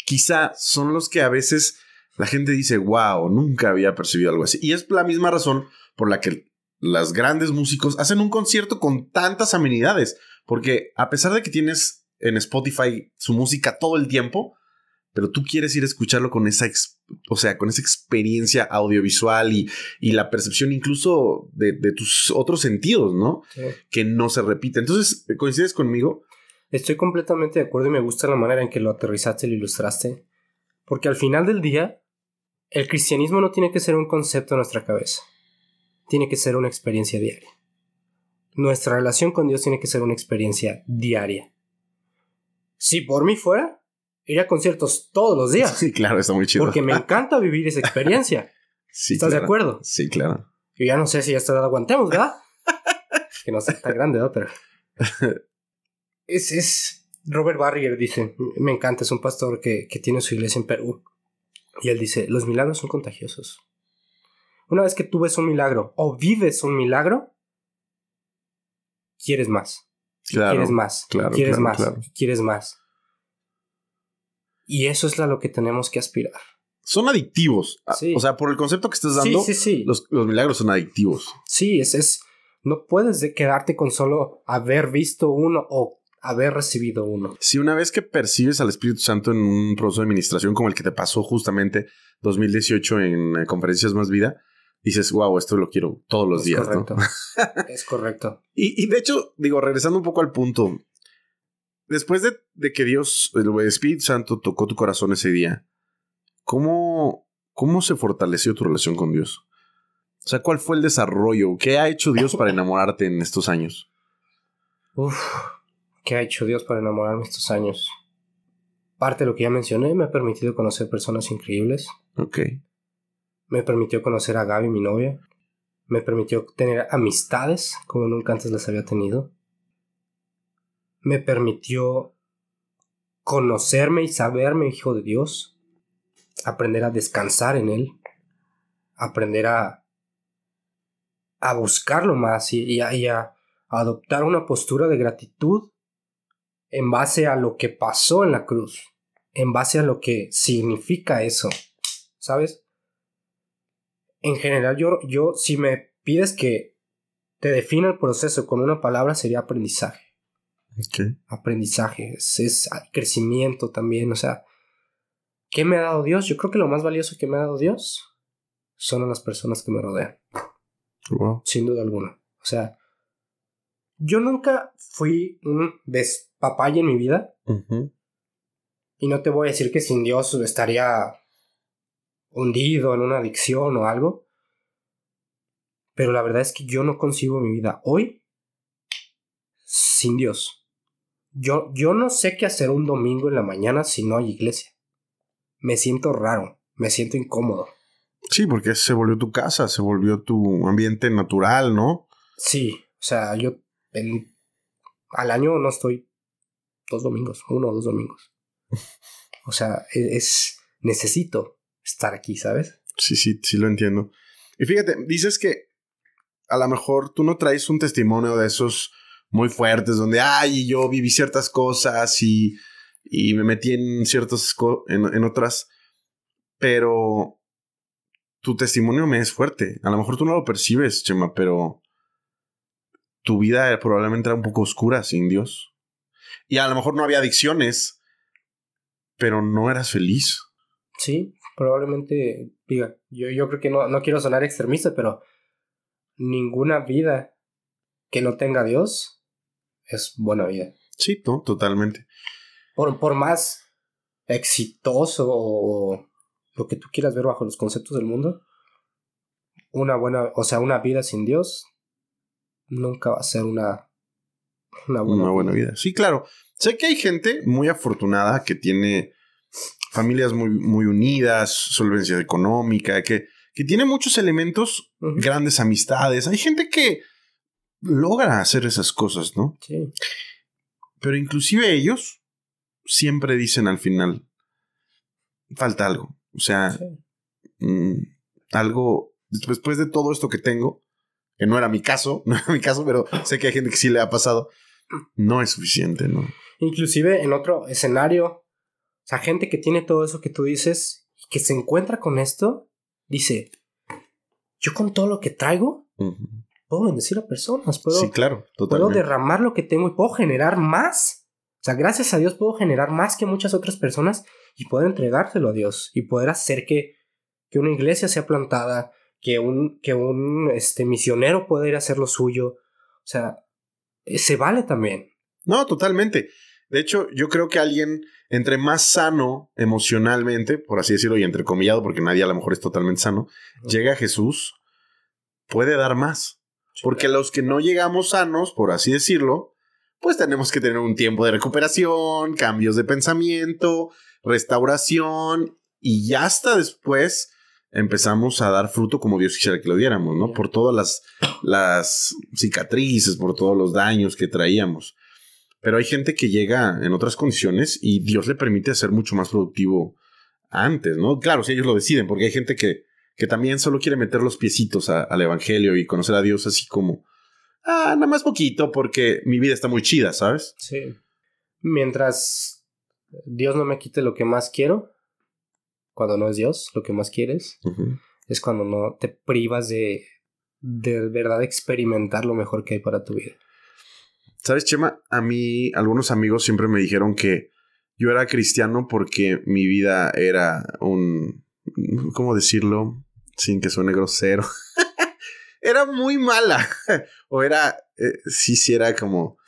quizá son los que a veces la gente dice, wow, nunca había percibido algo así. Y es la misma razón por la que las grandes músicos hacen un concierto con tantas amenidades. Porque a pesar de que tienes en Spotify su música todo el tiempo, pero tú quieres ir a escucharlo con esa, ex- o sea, con esa experiencia audiovisual y, y la percepción incluso de, de tus otros sentidos, ¿no? Sí. Que no se repite. Entonces, ¿coincides conmigo? Estoy completamente de acuerdo y me gusta la manera en que lo aterrizaste y lo ilustraste. Porque al final del día, el cristianismo no tiene que ser un concepto en nuestra cabeza. Tiene que ser una experiencia diaria. Nuestra relación con Dios tiene que ser una experiencia diaria. Si por mí fuera, iría a conciertos todos los días. Sí, claro, está muy chido. Porque me encanta vivir esa experiencia. Sí, ¿Estás de acuerdo? Sí, claro. Yo ya no sé si ya esta edad aguantemos, ¿verdad? que no está tan grande, ¿no? Pero. Es, es. Robert Barrier dice: Me encanta, es un pastor que, que tiene su iglesia en Perú. Y él dice: Los milagros son contagiosos. Una vez que tú ves un milagro o vives un milagro, quieres más. Claro. quieres más. claro, quieres claro, más. Quieres más. Y eso es a lo que tenemos que aspirar. Son adictivos. Ah, Sí. O sea, por el concepto que estás dando, Sí, sí. Los, los milagros son adictivos. Sí, es, es. No puedes de quedarte con solo haber visto uno o haber recibido uno. Si una vez que percibes al Espíritu Santo en un proceso de administración como el que te pasó justamente 2018 en eh, Conferencias Más Vida, dices, wow, esto lo quiero todos los es días. ¿no? correcto. es correcto. Y, y de hecho, digo, regresando un poco al punto, después de, de que Dios, el Espíritu Santo tocó tu corazón ese día, ¿cómo, ¿cómo se fortaleció tu relación con Dios? O sea, ¿cuál fue el desarrollo? ¿Qué ha hecho Dios para enamorarte en estos años? Uf, ¿qué ha hecho Dios para enamorarme estos años? Parte de lo que ya mencioné, me ha permitido conocer personas increíbles. Ok. Me permitió conocer a Gaby, mi novia. Me permitió tener amistades como nunca antes las había tenido. Me permitió conocerme y saberme hijo de Dios. Aprender a descansar en Él. Aprender a, a buscarlo más y, a, a adoptar una postura de gratitud en base a lo que pasó en la cruz. En base a lo que significa eso. ¿Sabes? en general, yo, yo, si me pides que te define el proceso con una palabra sería aprendizaje. Ok. Aprendizaje, es, es crecimiento también, o sea, ¿qué me ha dado Dios? Yo creo que lo más valioso que me ha dado Dios son las personas que me rodean. Wow. Sin duda alguna. O sea, yo nunca fui un despapalle en mi vida. Y no te voy a decir que sin Dios estaría hundido en una adicción o algo. Pero la verdad es que yo no concibo mi vida hoy sin Dios. Yo, yo no sé qué hacer un domingo en la mañana si no hay iglesia. Me siento raro, me siento incómodo. Sí, porque se volvió tu casa, se volvió tu ambiente natural, ¿no? Sí, o sea, yo en- al año no estoy dos domingos, uno o dos domingos. O sea, e- es, necesito estar aquí, ¿sabes? Sí, sí, sí lo entiendo. Y fíjate, dices que a lo mejor tú no traes un testimonio de esos muy fuertes, donde, ay, yo viví ciertas cosas y, y me metí en ciertas, en, en otras, pero tu testimonio me es fuerte. A lo mejor tú no lo percibes, Chema, pero tu vida probablemente era un poco oscura sin Dios. Y a lo mejor no había adicciones, pero no eras feliz. Sí, probablemente, diga, yo, yo creo que no, no quiero sonar extremista, pero ninguna vida que no tenga Dios es buena vida. Sí, no, totalmente. Por, por más exitoso o lo que tú quieras ver bajo los conceptos del mundo, una buena, o sea, una vida sin Dios nunca va a ser una, una buena, una buena vida. vida. Sí, claro. Sé que hay gente muy afortunada que tiene familias muy, muy unidas, solvencia económica, que, que tiene muchos elementos, grandes amistades. Hay gente que logra hacer esas cosas, ¿no? Sí, Pero inclusive ellos siempre dicen al final, falta algo. O sea, sí. mm, algo, después de todo esto que tengo, que no era mi caso, no era mi caso, pero sé que hay gente que sí le ha pasado, no es suficiente, ¿no? Inclusive en otro escenario, o sea, gente que tiene todo eso que tú dices y que se encuentra con esto, dice, yo con todo lo que traigo. Puedo bendecir a personas, puedo, sí, claro, puedo derramar lo que tengo y puedo generar más. O sea, gracias a Dios puedo generar más que muchas otras personas y poder entregárselo a Dios y poder hacer que, que una iglesia sea plantada, que un, que un este, misionero pueda ir a hacer lo suyo. O sea, eh, se vale también. No, totalmente. De hecho, yo creo que alguien entre más sano emocionalmente, por así decirlo, y entrecomillado, porque nadie a lo mejor es totalmente sano, llega a Jesús, puede dar más. Porque los que no llegamos sanos, por así decirlo, pues tenemos que tener un tiempo de recuperación, cambios de pensamiento, restauración, y ya hasta después empezamos a dar fruto como Dios quisiera que lo diéramos, ¿no? Por todas las, las cicatrices, por todos los daños que traíamos. Pero hay gente que llega en otras condiciones y Dios le permite ser mucho más productivo antes, ¿no? Claro, si ellos lo deciden, porque hay gente que, que también solo quiere meter los piecitos a- al Evangelio y conocer a Dios así como, ah, nada más poquito porque mi vida está muy chida, ¿sabes? Sí. Mientras Dios no me quite lo que más quiero, cuando no es Dios, lo que más quieres, es cuando no te privas de de verdad experimentar lo mejor que hay para tu vida. ¿Sabes, Chema? A mí algunos amigos siempre me dijeron que yo era cristiano porque mi vida era un... ¿Cómo decirlo? Sin que suene grosero. era muy mala. o era... eh, sí, sí, era como...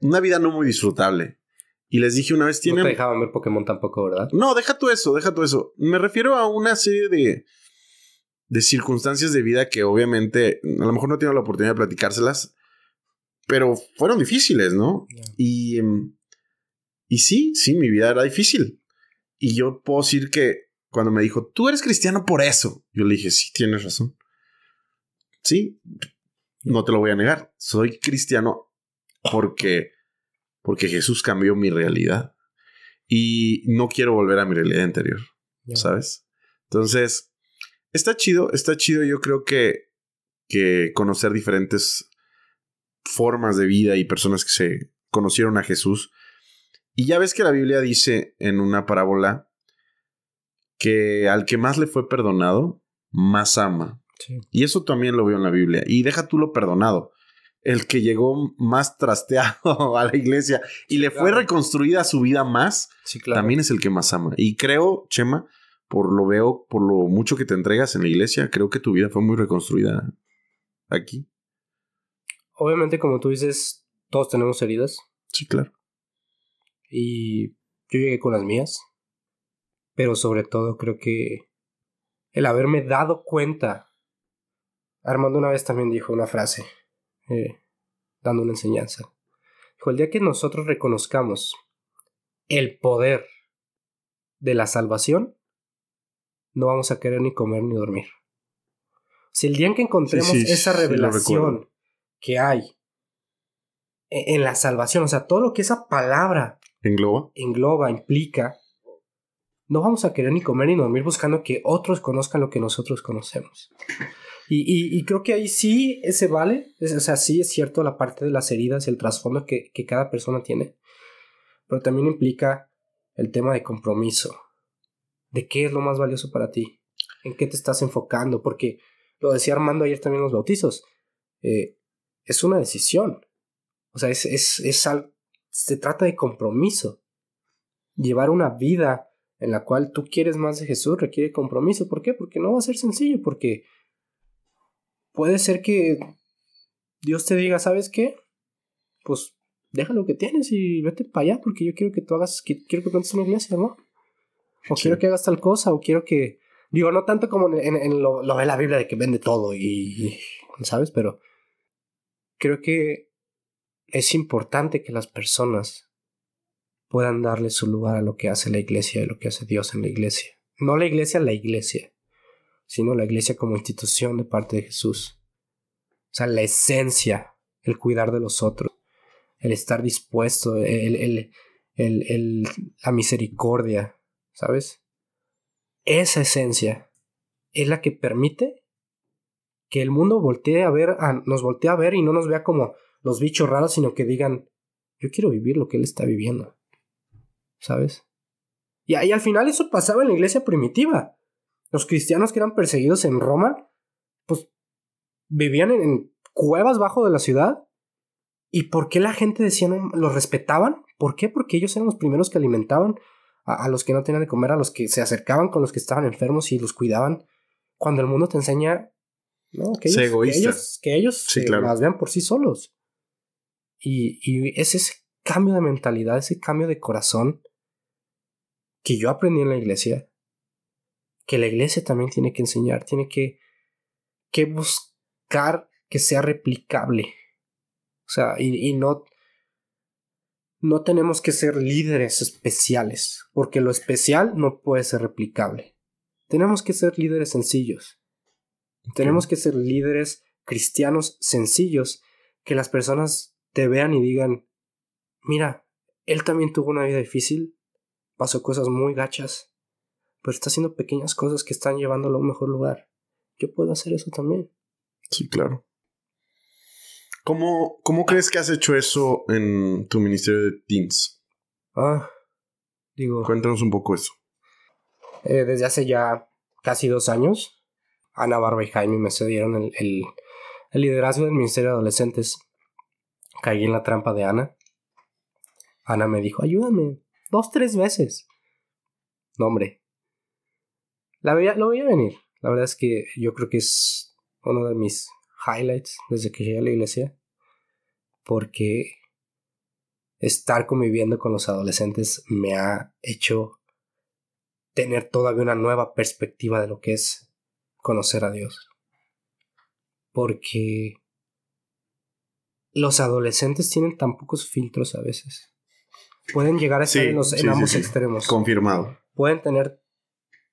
Una vida no muy disfrutable. Y les dije una vez, No tienen... te dejaban ver Pokémon tampoco, ¿verdad? No, deja tú eso, deja tú eso. Me refiero a una serie de, de circunstancias de vida que obviamente a lo mejor no tengo la oportunidad de platicárselas, pero fueron difíciles, ¿no? Y, mm, y sí, sí, mi vida era difícil. Y yo puedo decir que cuando me dijo, tú eres cristiano por eso, yo le dije, sí, tienes razón. Sí, no te lo voy a negar. Soy cristiano porque, porque Jesús cambió mi realidad. Y no quiero volver a mi realidad anterior. ¿sabes? Entonces, está chido, está chido. Yo creo que, que conocer diferentes formas de vida y personas que se conocieron a Jesús. Y ya ves que la Biblia dice en una parábola que al que más le fue perdonado, más ama. Y eso también lo veo en la Biblia. Y deja tú lo perdonado. El que llegó más trasteado a la iglesia y le fue reconstruida su vida más, también es el que más ama. Y creo, Chema, por lo veo, por lo mucho que te entregas en la iglesia, creo que tu vida fue muy reconstruida aquí. Obviamente, como tú dices, todos tenemos heridas. Sí, claro. Y yo llegué con las mías. Pero sobre todo creo que el haberme dado cuenta. Armando una vez también dijo una frase, eh, dando una enseñanza. Dijo, el día que nosotros reconozcamos el poder de la salvación, no vamos a querer ni comer ni dormir. Si el día en que encontremos esa revelación que hay e-, en la salvación, o sea, todo lo que esa palabra engloba, engloba implica, no vamos a querer ni comer ni dormir buscando que otros conozcan lo que nosotros conocemos. Y, creo que ahí sí se vale, o sea, sí es cierto la parte de las heridas, el trasfondo que, que cada persona tiene, pero también implica el tema de compromiso, de qué es lo más valioso para ti, en qué te estás enfocando, porque lo decía Armando ayer también en los bautizos, eh, es una decisión, o sea, es, es, es se trata de compromiso, llevar una vida en la cual tú quieres más de Jesús requiere compromiso. ¿Por qué? Porque no va a ser sencillo, porque puede ser que Dios te diga, ¿sabes qué? Pues deja lo que tienes y vete para allá, porque yo quiero que tú hagas, quiero que plantes una iglesia, ¿no? O quiero que hagas tal cosa, o quiero que, digo, no tanto como en, lo, lo, de la Biblia de que vende todo y, ¿sabes? Pero creo que es importante que las personas puedan darle su lugar a lo que hace la iglesia y lo que hace Dios en la iglesia. No la iglesia, la iglesia, sino la iglesia como institución de parte de Jesús. O sea, la esencia, el cuidar de los otros, el estar dispuesto, el, el, el, la misericordia, ¿sabes? Esa esencia es la que permite que el mundo voltee a ver, nos voltee a ver y no nos vea como los bichos raros, sino que digan, yo quiero vivir lo que él está viviendo. ¿Sabes? Y ahí al final eso pasaba en la iglesia primitiva. Los cristianos que eran perseguidos en Roma, pues vivían en, cuevas bajo de la ciudad. ¿Y por qué la gente decía no, los respetaban? ¿Por qué? Porque ellos eran los primeros que alimentaban a, los que no tenían de comer, a los que se acercaban con los que estaban enfermos y los cuidaban. Cuando el mundo te enseña ¿no? que, ellos, que ellos, que las vean por sí solos. Y, y es ese cambio de mentalidad, ese cambio de corazón que yo aprendí en la iglesia, que la iglesia también tiene que enseñar, tiene que, que buscar que sea replicable. O sea, y, y no, no tenemos que ser líderes especiales, porque lo especial no puede ser replicable. Tenemos que ser líderes sencillos. Tenemos que ser líderes cristianos sencillos, que las personas te vean y digan, mira, él también tuvo una vida difícil, pasó cosas muy gachas, pero está haciendo pequeñas cosas que están llevándolo a un mejor lugar. Yo puedo hacer eso también. Sí, claro. ¿Cómo, cómo crees que has hecho eso en tu ministerio de teens? Ah, digo. Cuéntanos un poco eso. Eh, desde hace ya casi dos años, Ana Barba y Jaime me cedieron el, el, el liderazgo del Ministerio de Adolescentes. Caí en la trampa de Ana. Ana me dijo, ayúdame, Dos, tres veces. No, hombre. La veía, lo veía venir. La verdad es que yo creo que es uno de mis highlights desde que llegué a la iglesia. Porque estar conviviendo con los adolescentes me ha hecho tener todavía una nueva perspectiva de lo que es conocer a Dios. Porque los adolescentes tienen tan pocos filtros a veces. Pueden llegar a estar en, ambos extremos. Confirmado. Pueden tener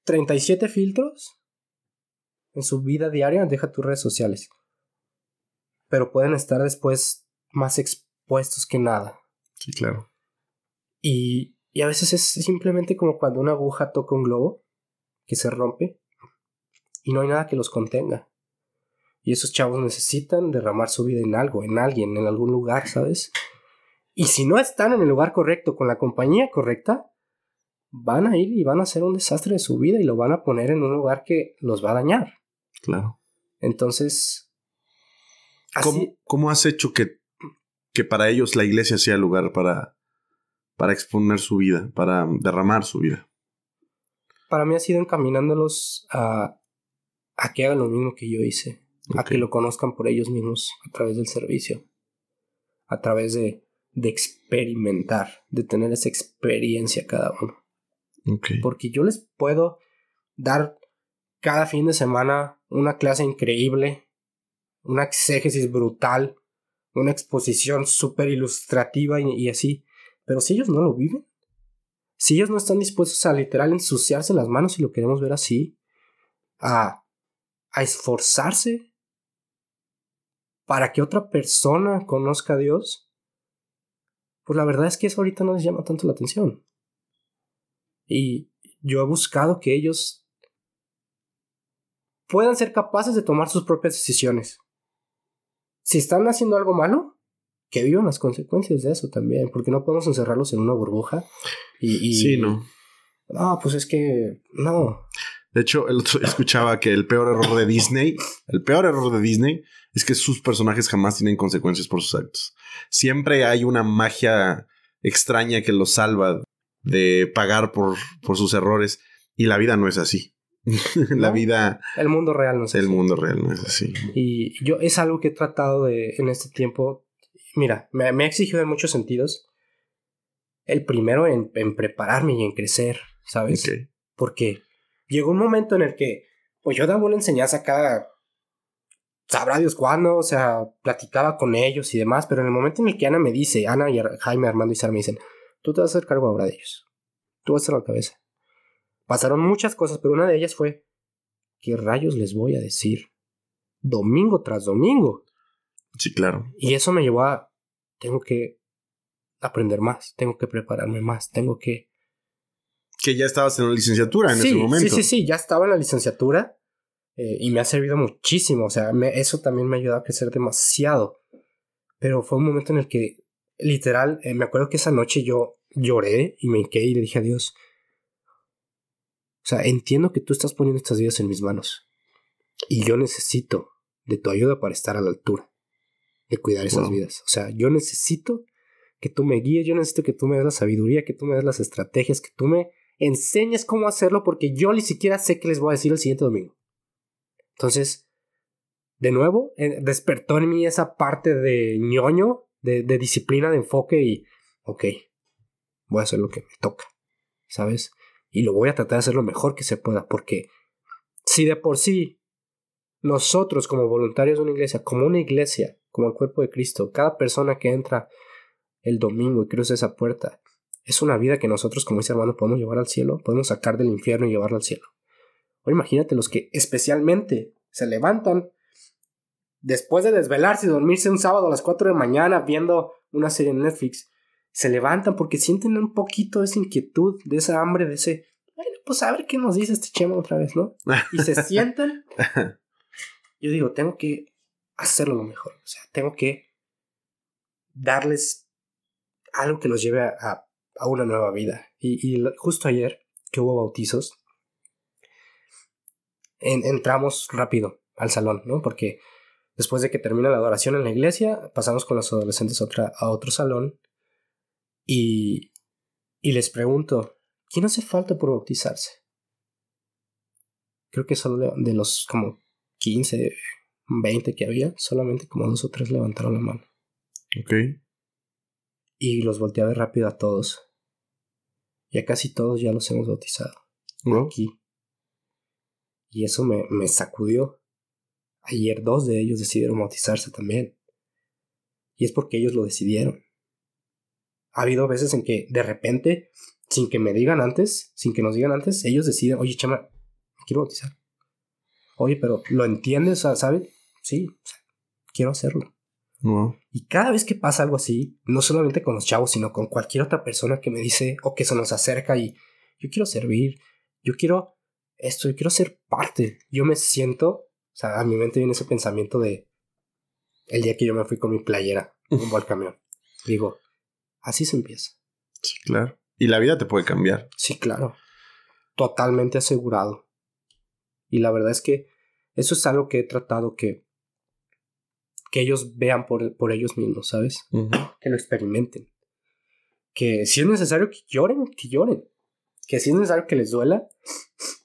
37 filtros en su vida diaria, deja tus redes sociales. Pero pueden estar después más expuestos que nada. Sí, claro. Y, y a veces es simplemente como cuando una aguja toca un globo que se rompe y no hay nada que los contenga. Y esos chavos necesitan derramar su vida en algo, en alguien, en algún lugar, ¿sabes? Y si no están en el lugar correcto, con la compañía correcta, van a ir y van a hacer un desastre de su vida y lo van a poner en un lugar que los va a dañar. Claro. Entonces... ¿Cómo, ¿Cómo, has hecho que, que para ellos la iglesia sea el lugar para, para exponer su vida, para derramar su vida? Para mí ha sido encaminándolos a, a que hagan lo mismo que yo hice, a que lo conozcan por ellos mismos a través del servicio, a través de, de experimentar, de tener esa experiencia cada uno. Porque yo les puedo dar cada fin de semana una clase increíble, una exégesis brutal, una exposición súper ilustrativa y, así. Pero si ellos no lo viven, si ellos no están dispuestos a literal ensuciarse las manos, si lo queremos ver así, a, a esforzarse para que otra persona conozca a Dios, pues la verdad es que eso ahorita no les llama tanto la atención. Y yo he buscado que ellos puedan ser capaces de tomar sus propias decisiones. Si están haciendo algo malo, que vivan las consecuencias de eso también, porque no podemos encerrarlos en una burbuja y... sí, no. No, pues es que no. De hecho, escuchaba que el peor error de Disney, el peor error de Disney es que sus personajes jamás tienen consecuencias por sus actos. Siempre hay una magia extraña que los salva de pagar por, por sus errores y la vida no es así. la vida... El mundo real no es el así. El mundo real no es así. Y yo es algo que he tratado de en este tiempo. Mira, me, ha exigido en muchos sentidos. El primero en, prepararme y en crecer, ¿sabes? Porque llegó un momento en el que, pues yo daba una enseñanza cada sabrá Dios cuándo, o sea, platicaba con ellos y demás, pero en el momento en el que Ana me dice, Ana y Jaime, Armando y Sara me dicen, tú te vas a hacer cargo ahora de ellos, tú vas a la cabeza. Pasaron muchas cosas, pero una de ellas fue, ¿qué rayos les voy a decir? Domingo tras domingo. Sí, claro. Y eso me llevó a, tengo que aprender más, tengo que prepararme más, tengo que... Que ya estabas en la licenciatura en ese momento. Sí, sí, sí, ya estaba en la licenciatura eh, y me ha servido muchísimo, o sea, eso también me ha ayudado a crecer demasiado. Pero fue un momento en el que, literal, eh, me acuerdo que esa noche yo lloré y me hinqué y le dije a Dios, o sea, entiendo que tú estás poniendo estas vidas en mis manos y yo necesito de tu ayuda para estar a la altura de cuidar esas vidas. O sea, yo necesito que tú me guíes, yo necesito que tú me des la sabiduría, que tú me des las estrategias, que tú me enseñes cómo hacerlo porque yo ni siquiera sé qué les voy a decir el siguiente domingo. Entonces, de nuevo, despertó en mí esa parte de ñoño, de, disciplina, de enfoque y, ok, voy a hacer lo que me toca, ¿sabes? Y lo voy a tratar de hacer lo mejor que se pueda, porque si de por sí nosotros como voluntarios de una iglesia, como una iglesia, como el cuerpo de Cristo, cada persona que entra el domingo y cruza esa puerta, es una vida que nosotros como ese hermano podemos llevar al cielo, podemos sacar del infierno y llevarlo al cielo. Ahora imagínate los que especialmente se levantan después de desvelarse y dormirse un sábado a las 4 de la mañana viendo una serie en Netflix. Se levantan porque sienten un poquito esa inquietud, de esa hambre, de ese, bueno, pues a ver qué nos dice este chema otra vez, ¿no? Y se sientan. Yo digo, tengo que hacerlo lo mejor. O sea, tengo que darles algo que los lleve a, una nueva vida. Y, y, justo ayer que hubo bautizos, entramos rápido al salón, ¿no? Porque después de que termina la adoración en la iglesia, pasamos con los adolescentes a, otra, a otro salón y, y les pregunto, ¿quién hace falta por bautizarse? Creo que solo de los como 15, 20 que había, solamente como dos o tres levantaron la mano. Ok. Y los volteé a ver rápido a todos. Y a casi todos ya los hemos bautizado. Aquí. Y eso me, me sacudió. Ayer dos de ellos decidieron bautizarse también. Y es porque ellos lo decidieron. Ha habido veces en que de repente, sin que me digan antes, sin que nos digan antes, ellos deciden, oye, chama, me quiero bautizar. Oye, pero ¿lo entiendes? ¿Sabes? Sí, quiero hacerlo. Y cada vez que pasa algo así, no solamente con los chavos, sino con cualquier otra persona que me dice o que se nos acerca y yo quiero servir, yo quiero esto, yo quiero ser parte. Yo me siento, o sea, a mi mente viene ese pensamiento de el día que yo me fui con mi playera rumbo al camión. Digo, así se empieza. Sí, claro. Y la vida te puede cambiar. Sí, claro. Totalmente asegurado. Y la verdad es que Eso es algo que he tratado que, que ellos vean por, por ellos mismos, ¿sabes? Que lo experimenten. Que si es necesario que lloren, que lloren. Que si es necesario que les duela,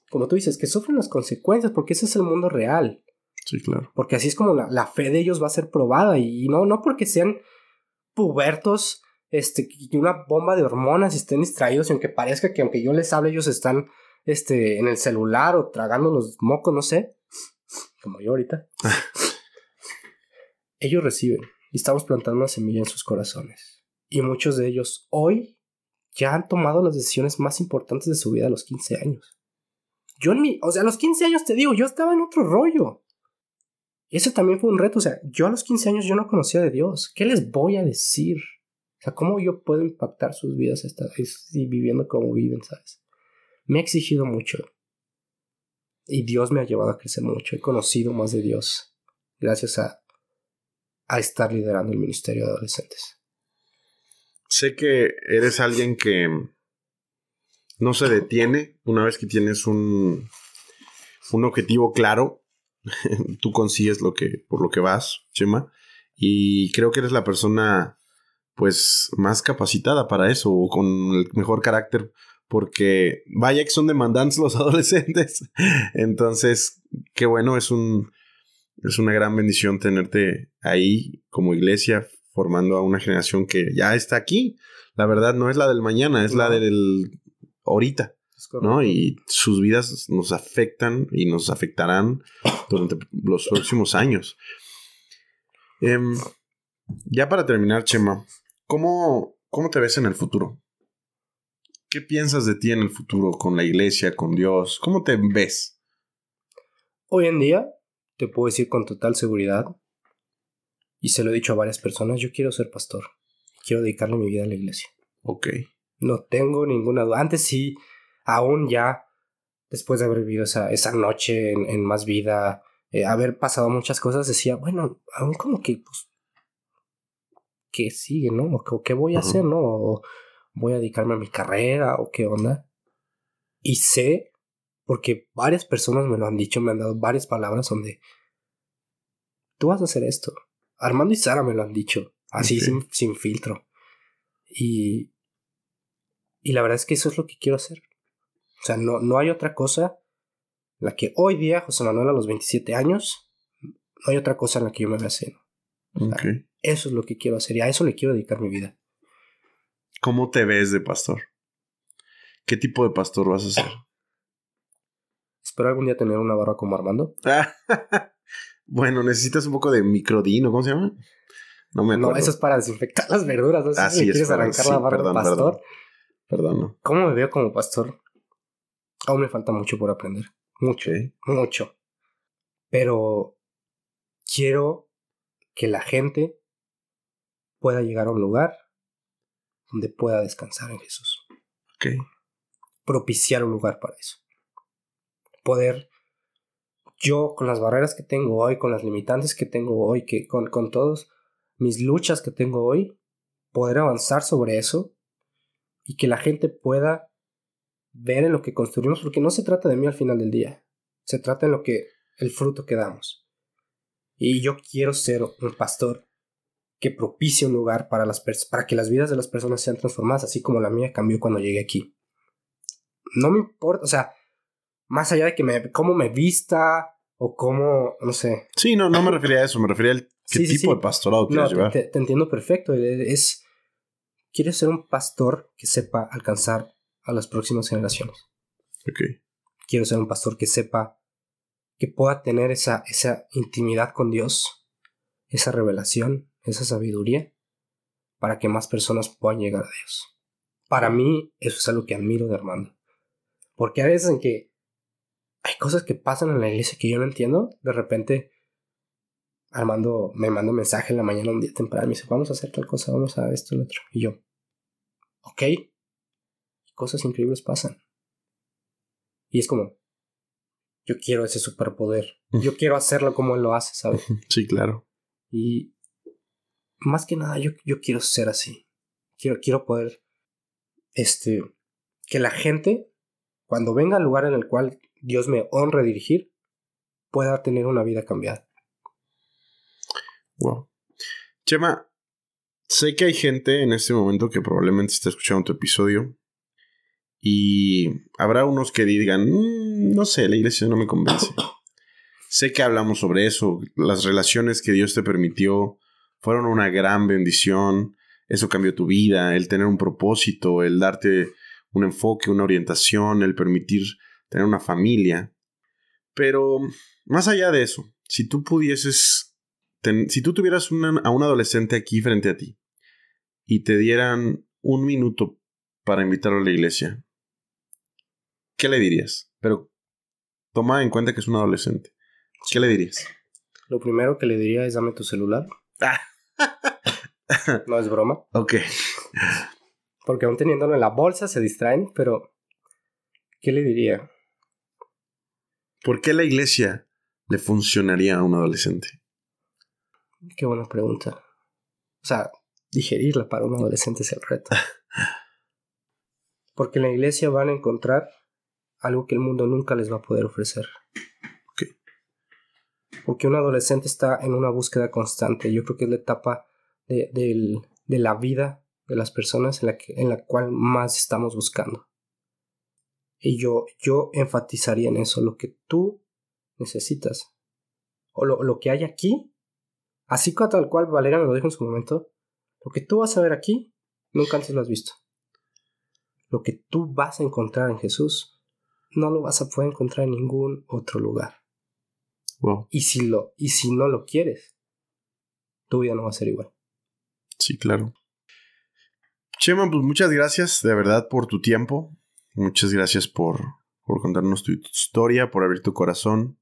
como tú dices, que sufren las consecuencias, porque ese es el mundo real. Sí, claro. Porque así es como la, la fe de ellos va a ser probada. Y no, no porque sean pubertos, este, y una bomba de hormonas y estén distraídos, y aunque parezca que aunque yo les hable, ellos están este, en el celular o tragando los mocos, no sé, como yo ahorita. ellos reciben y estamos plantando una semilla en sus corazones. Y muchos de ellos hoy ya han tomado las decisiones más importantes de su vida a los 15 años. Yo en mi, o sea, a los 15 años te digo, yo estaba en otro rollo. Ese también fue un reto, o sea, yo a los 15 años yo no conocía de Dios. ¿Qué les voy a decir? O sea, ¿cómo yo puedo impactar sus vidas y viviendo como viven, sabes? Me ha exigido mucho. Y Dios me ha llevado a crecer mucho. He conocido más de Dios gracias a, a estar liderando el ministerio de adolescentes. Sé que eres alguien que no se detiene una vez que tienes un, un objetivo claro. Tú consigues lo que, por lo que vas, Chema. Y creo que eres la persona pues más capacitada para eso o con el mejor carácter porque vaya que son demandantes los adolescentes. Entonces, qué bueno, es un es una gran bendición tenerte ahí como iglesia formando a una generación que ya está aquí. La verdad no es la del mañana, es la del ahorita. ¿no? Y sus vidas nos afectan y nos afectarán durante los próximos años. Em, ya para terminar, Chema, ¿cómo, ¿cómo te ves en el futuro? ¿Qué piensas de ti en el futuro con la iglesia, con Dios? ¿Cómo te ves? Hoy en día, te puedo decir con total seguridad, y se lo he dicho a varias personas, yo quiero ser pastor. Quiero dedicarle mi vida a la iglesia. Ok. No tengo ninguna duda. Antes sí, aún ya, después de haber vivido esa, esa noche en, más vida, eh, haber pasado muchas cosas, decía, bueno, aún como que, pues, ¿qué sigue, no? ¿O qué voy a hacer, no? voy a dedicarme a mi carrera o qué onda. Y sé, porque varias personas me lo han dicho, me han dado varias palabras donde tú vas a hacer esto. Armando y Sara me lo han dicho, así sin, sin, filtro. Y, y la verdad es que eso es lo que quiero hacer. O sea, no, no hay otra cosa la que hoy día, José Manuel a los 27 años, no hay otra cosa en la que yo me vea haciendo. Eso es lo que quiero hacer y a eso le quiero dedicar mi vida. ¿Cómo te ves de pastor? ¿Qué tipo de pastor vas a ser? Espero algún día tener una barba como Armando. bueno, necesitas un poco de microdino, ¿cómo se llama? No me acuerdo. No, eso es para desinfectar las verduras. No si quieres arrancar la barba pastor. Perdón. ¿Cómo me veo como pastor? Aún me falta mucho por aprender. Mucho. Mucho. Pero quiero que la gente pueda llegar a un lugar donde pueda descansar en Jesús. Ok. Propiciar un lugar para eso. Poder yo con las barreras que tengo hoy, con las limitantes que tengo hoy, que con, con todas mis luchas que tengo hoy, poder avanzar sobre eso y que la gente pueda ver en lo que construimos, porque no se trata de mí al final del día, se trata en lo que el fruto que damos. Y yo quiero ser un pastor que propicie un lugar para, las para que las vidas de las personas sean transformadas, así como la mía cambió cuando llegué aquí. No me importa, o sea, más allá de que me, cómo me vista o cómo, no sé. Sí, no, no me refería a eso, me refería al qué tipo de pastorado quieres llevar. Te, te, entiendo perfecto, es, quieres ser un pastor que sepa alcanzar a las próximas generaciones. Ok. Quiero ser un pastor que sepa, que pueda tener esa, esa intimidad con Dios, esa revelación, esa sabiduría para que más personas puedan llegar a Dios. Para mí, eso es algo que admiro de Armando. Porque a veces en que hay cosas que pasan en la iglesia que yo no entiendo, de repente Armando me manda un mensaje en la mañana un día temprano y me dice, vamos a hacer tal cosa, vamos a esto y lo otro. Y yo, ok, cosas increíbles pasan. Y es como, yo quiero ese superpoder. Yo quiero hacerlo como él lo hace, ¿sabes? Sí, claro. Y más que nada yo, yo quiero ser así. Quiero, quiero poder, este, que la gente, cuando venga al lugar en el cual Dios me honre dirigir, pueda tener una vida cambiada. Wow. Chema, sé que hay gente en este momento que probablemente está escuchando tu episodio y habrá unos que digan, "Mm, no sé, la iglesia no me convence. sé que hablamos sobre eso, las relaciones que Dios te permitió fueron una gran bendición, eso cambió tu vida, el tener un propósito, el darte un enfoque, una orientación, el permitir tener una familia. Pero más allá de eso, si tú pudieses, ten- si tú tuvieras una- a un adolescente aquí frente a ti y te dieran un minuto para invitarlo a la iglesia, ¿qué le dirías? Pero toma en cuenta que es un adolescente. ¿Qué le dirías? Lo primero que le diría es dame tu celular. no es broma. Ok. Porque aún teniéndolo en la bolsa se distraen, pero ¿qué le diría? ¿Por qué la iglesia le funcionaría a un adolescente? Qué buena pregunta. O sea, digerirla para un adolescente es el reto. Porque en la iglesia van a encontrar algo que el mundo nunca les va a poder ofrecer. Ok. Porque un adolescente está en una búsqueda constante. Yo creo que es la etapa de, de la vida de las personas en la, que, en la cual más estamos buscando. Y yo, yo enfatizaría en eso, lo que tú necesitas. O lo, lo que hay aquí Así como tal cual Valera me lo dijo en su momento, lo que tú vas a ver aquí, nunca antes lo has visto. Lo que tú vas a encontrar en Jesús, no lo vas a poder encontrar en ningún otro lugar. Wow. Y si, lo, y si no lo quieres, tu vida no va a ser igual. Sí, claro. Chema, pues muchas gracias de verdad por tu tiempo. Muchas gracias por, por contarnos tu historia, por abrir tu corazón.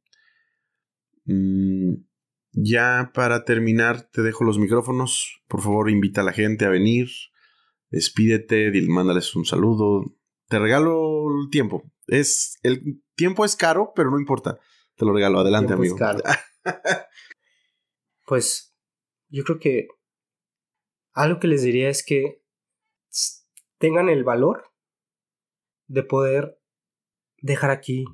Mm, ya para terminar, te dejo los micrófonos. Por favor, invita a la gente a venir. Despídete, mándales un saludo. Te regalo el tiempo. Es, el tiempo es caro, pero no importa. Te lo regalo. Adelante, Tiempo es amigo. caro. Pues yo creo que algo que les diría es que tengan el valor de poder dejar aquí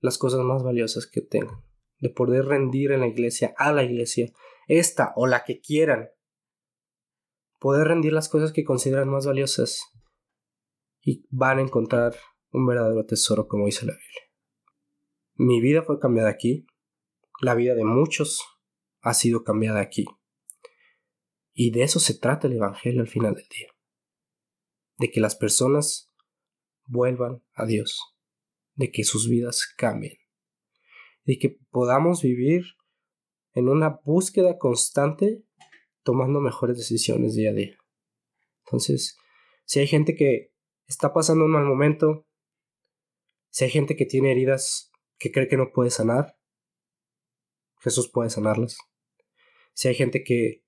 las cosas más valiosas que tengan, de poder rendir en la iglesia, a la iglesia, esta o la que quieran, poder rendir las cosas que consideran más valiosas y van a encontrar un verdadero tesoro como dice la Biblia. Mi vida fue cambiada aquí, la vida de muchos ha sido cambiada aquí. Y de eso se trata el Evangelio al final del día. De que las personas vuelvan a Dios. De que sus vidas cambien. De que podamos vivir en una búsqueda constante tomando mejores decisiones día a día. Entonces, si hay gente que está pasando un mal momento, si hay gente que tiene heridas que cree que no puede sanar, Jesús puede sanarlas. Si hay gente que,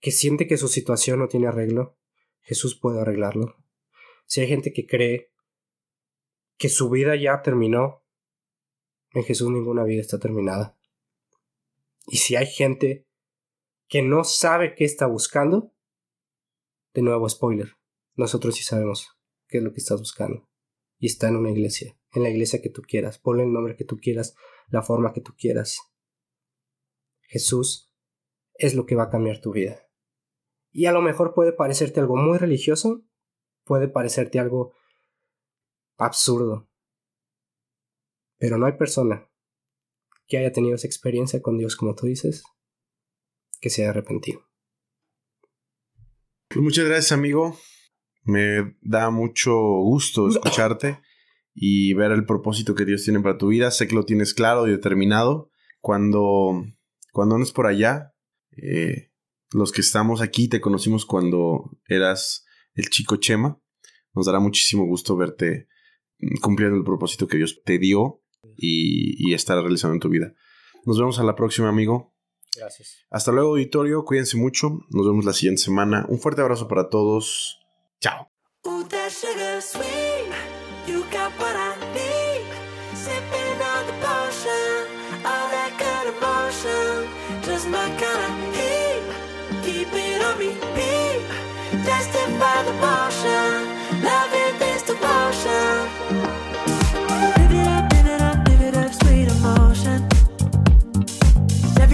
que siente que su situación no tiene arreglo, Jesús puede arreglarlo. Si hay gente que cree que su vida ya terminó, en Jesús ninguna vida está terminada. Y si hay gente que no sabe qué está buscando, de nuevo spoiler, nosotros sí sabemos qué es lo que estás buscando. Y está en una iglesia, en la iglesia que tú quieras, ponle el nombre que tú quieras, la forma que tú quieras. Jesús es lo que va a cambiar tu vida. Y a lo mejor puede parecerte algo muy religioso, puede parecerte algo absurdo. Pero no hay persona que haya tenido esa experiencia con Dios como tú dices, que se haya arrepentido. Pues muchas gracias, amigo. Me da mucho gusto escucharte y ver el propósito que Dios tiene para tu vida. Sé que lo tienes claro y determinado. Cuando, cuando andes por allá, eh, los que estamos aquí te conocimos cuando eras el chico Chema. Nos dará muchísimo gusto verte cumpliendo el propósito que Dios te dio y, y estar realizando en tu vida. Nos vemos a la próxima, amigo. Gracias. Hasta luego, auditorio. Cuídense mucho. Nos vemos la siguiente semana. Un fuerte abrazo para todos. Chao.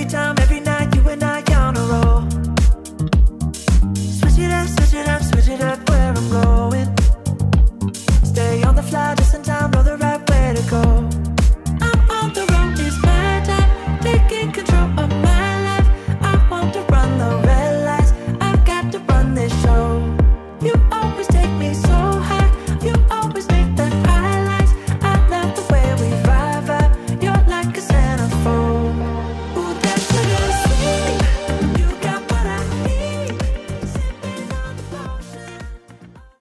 time, every night, you and I on a roll. Switch it up, switch it up, switch it up where I'm going. Stay on the fly, just in time, know the right way to go.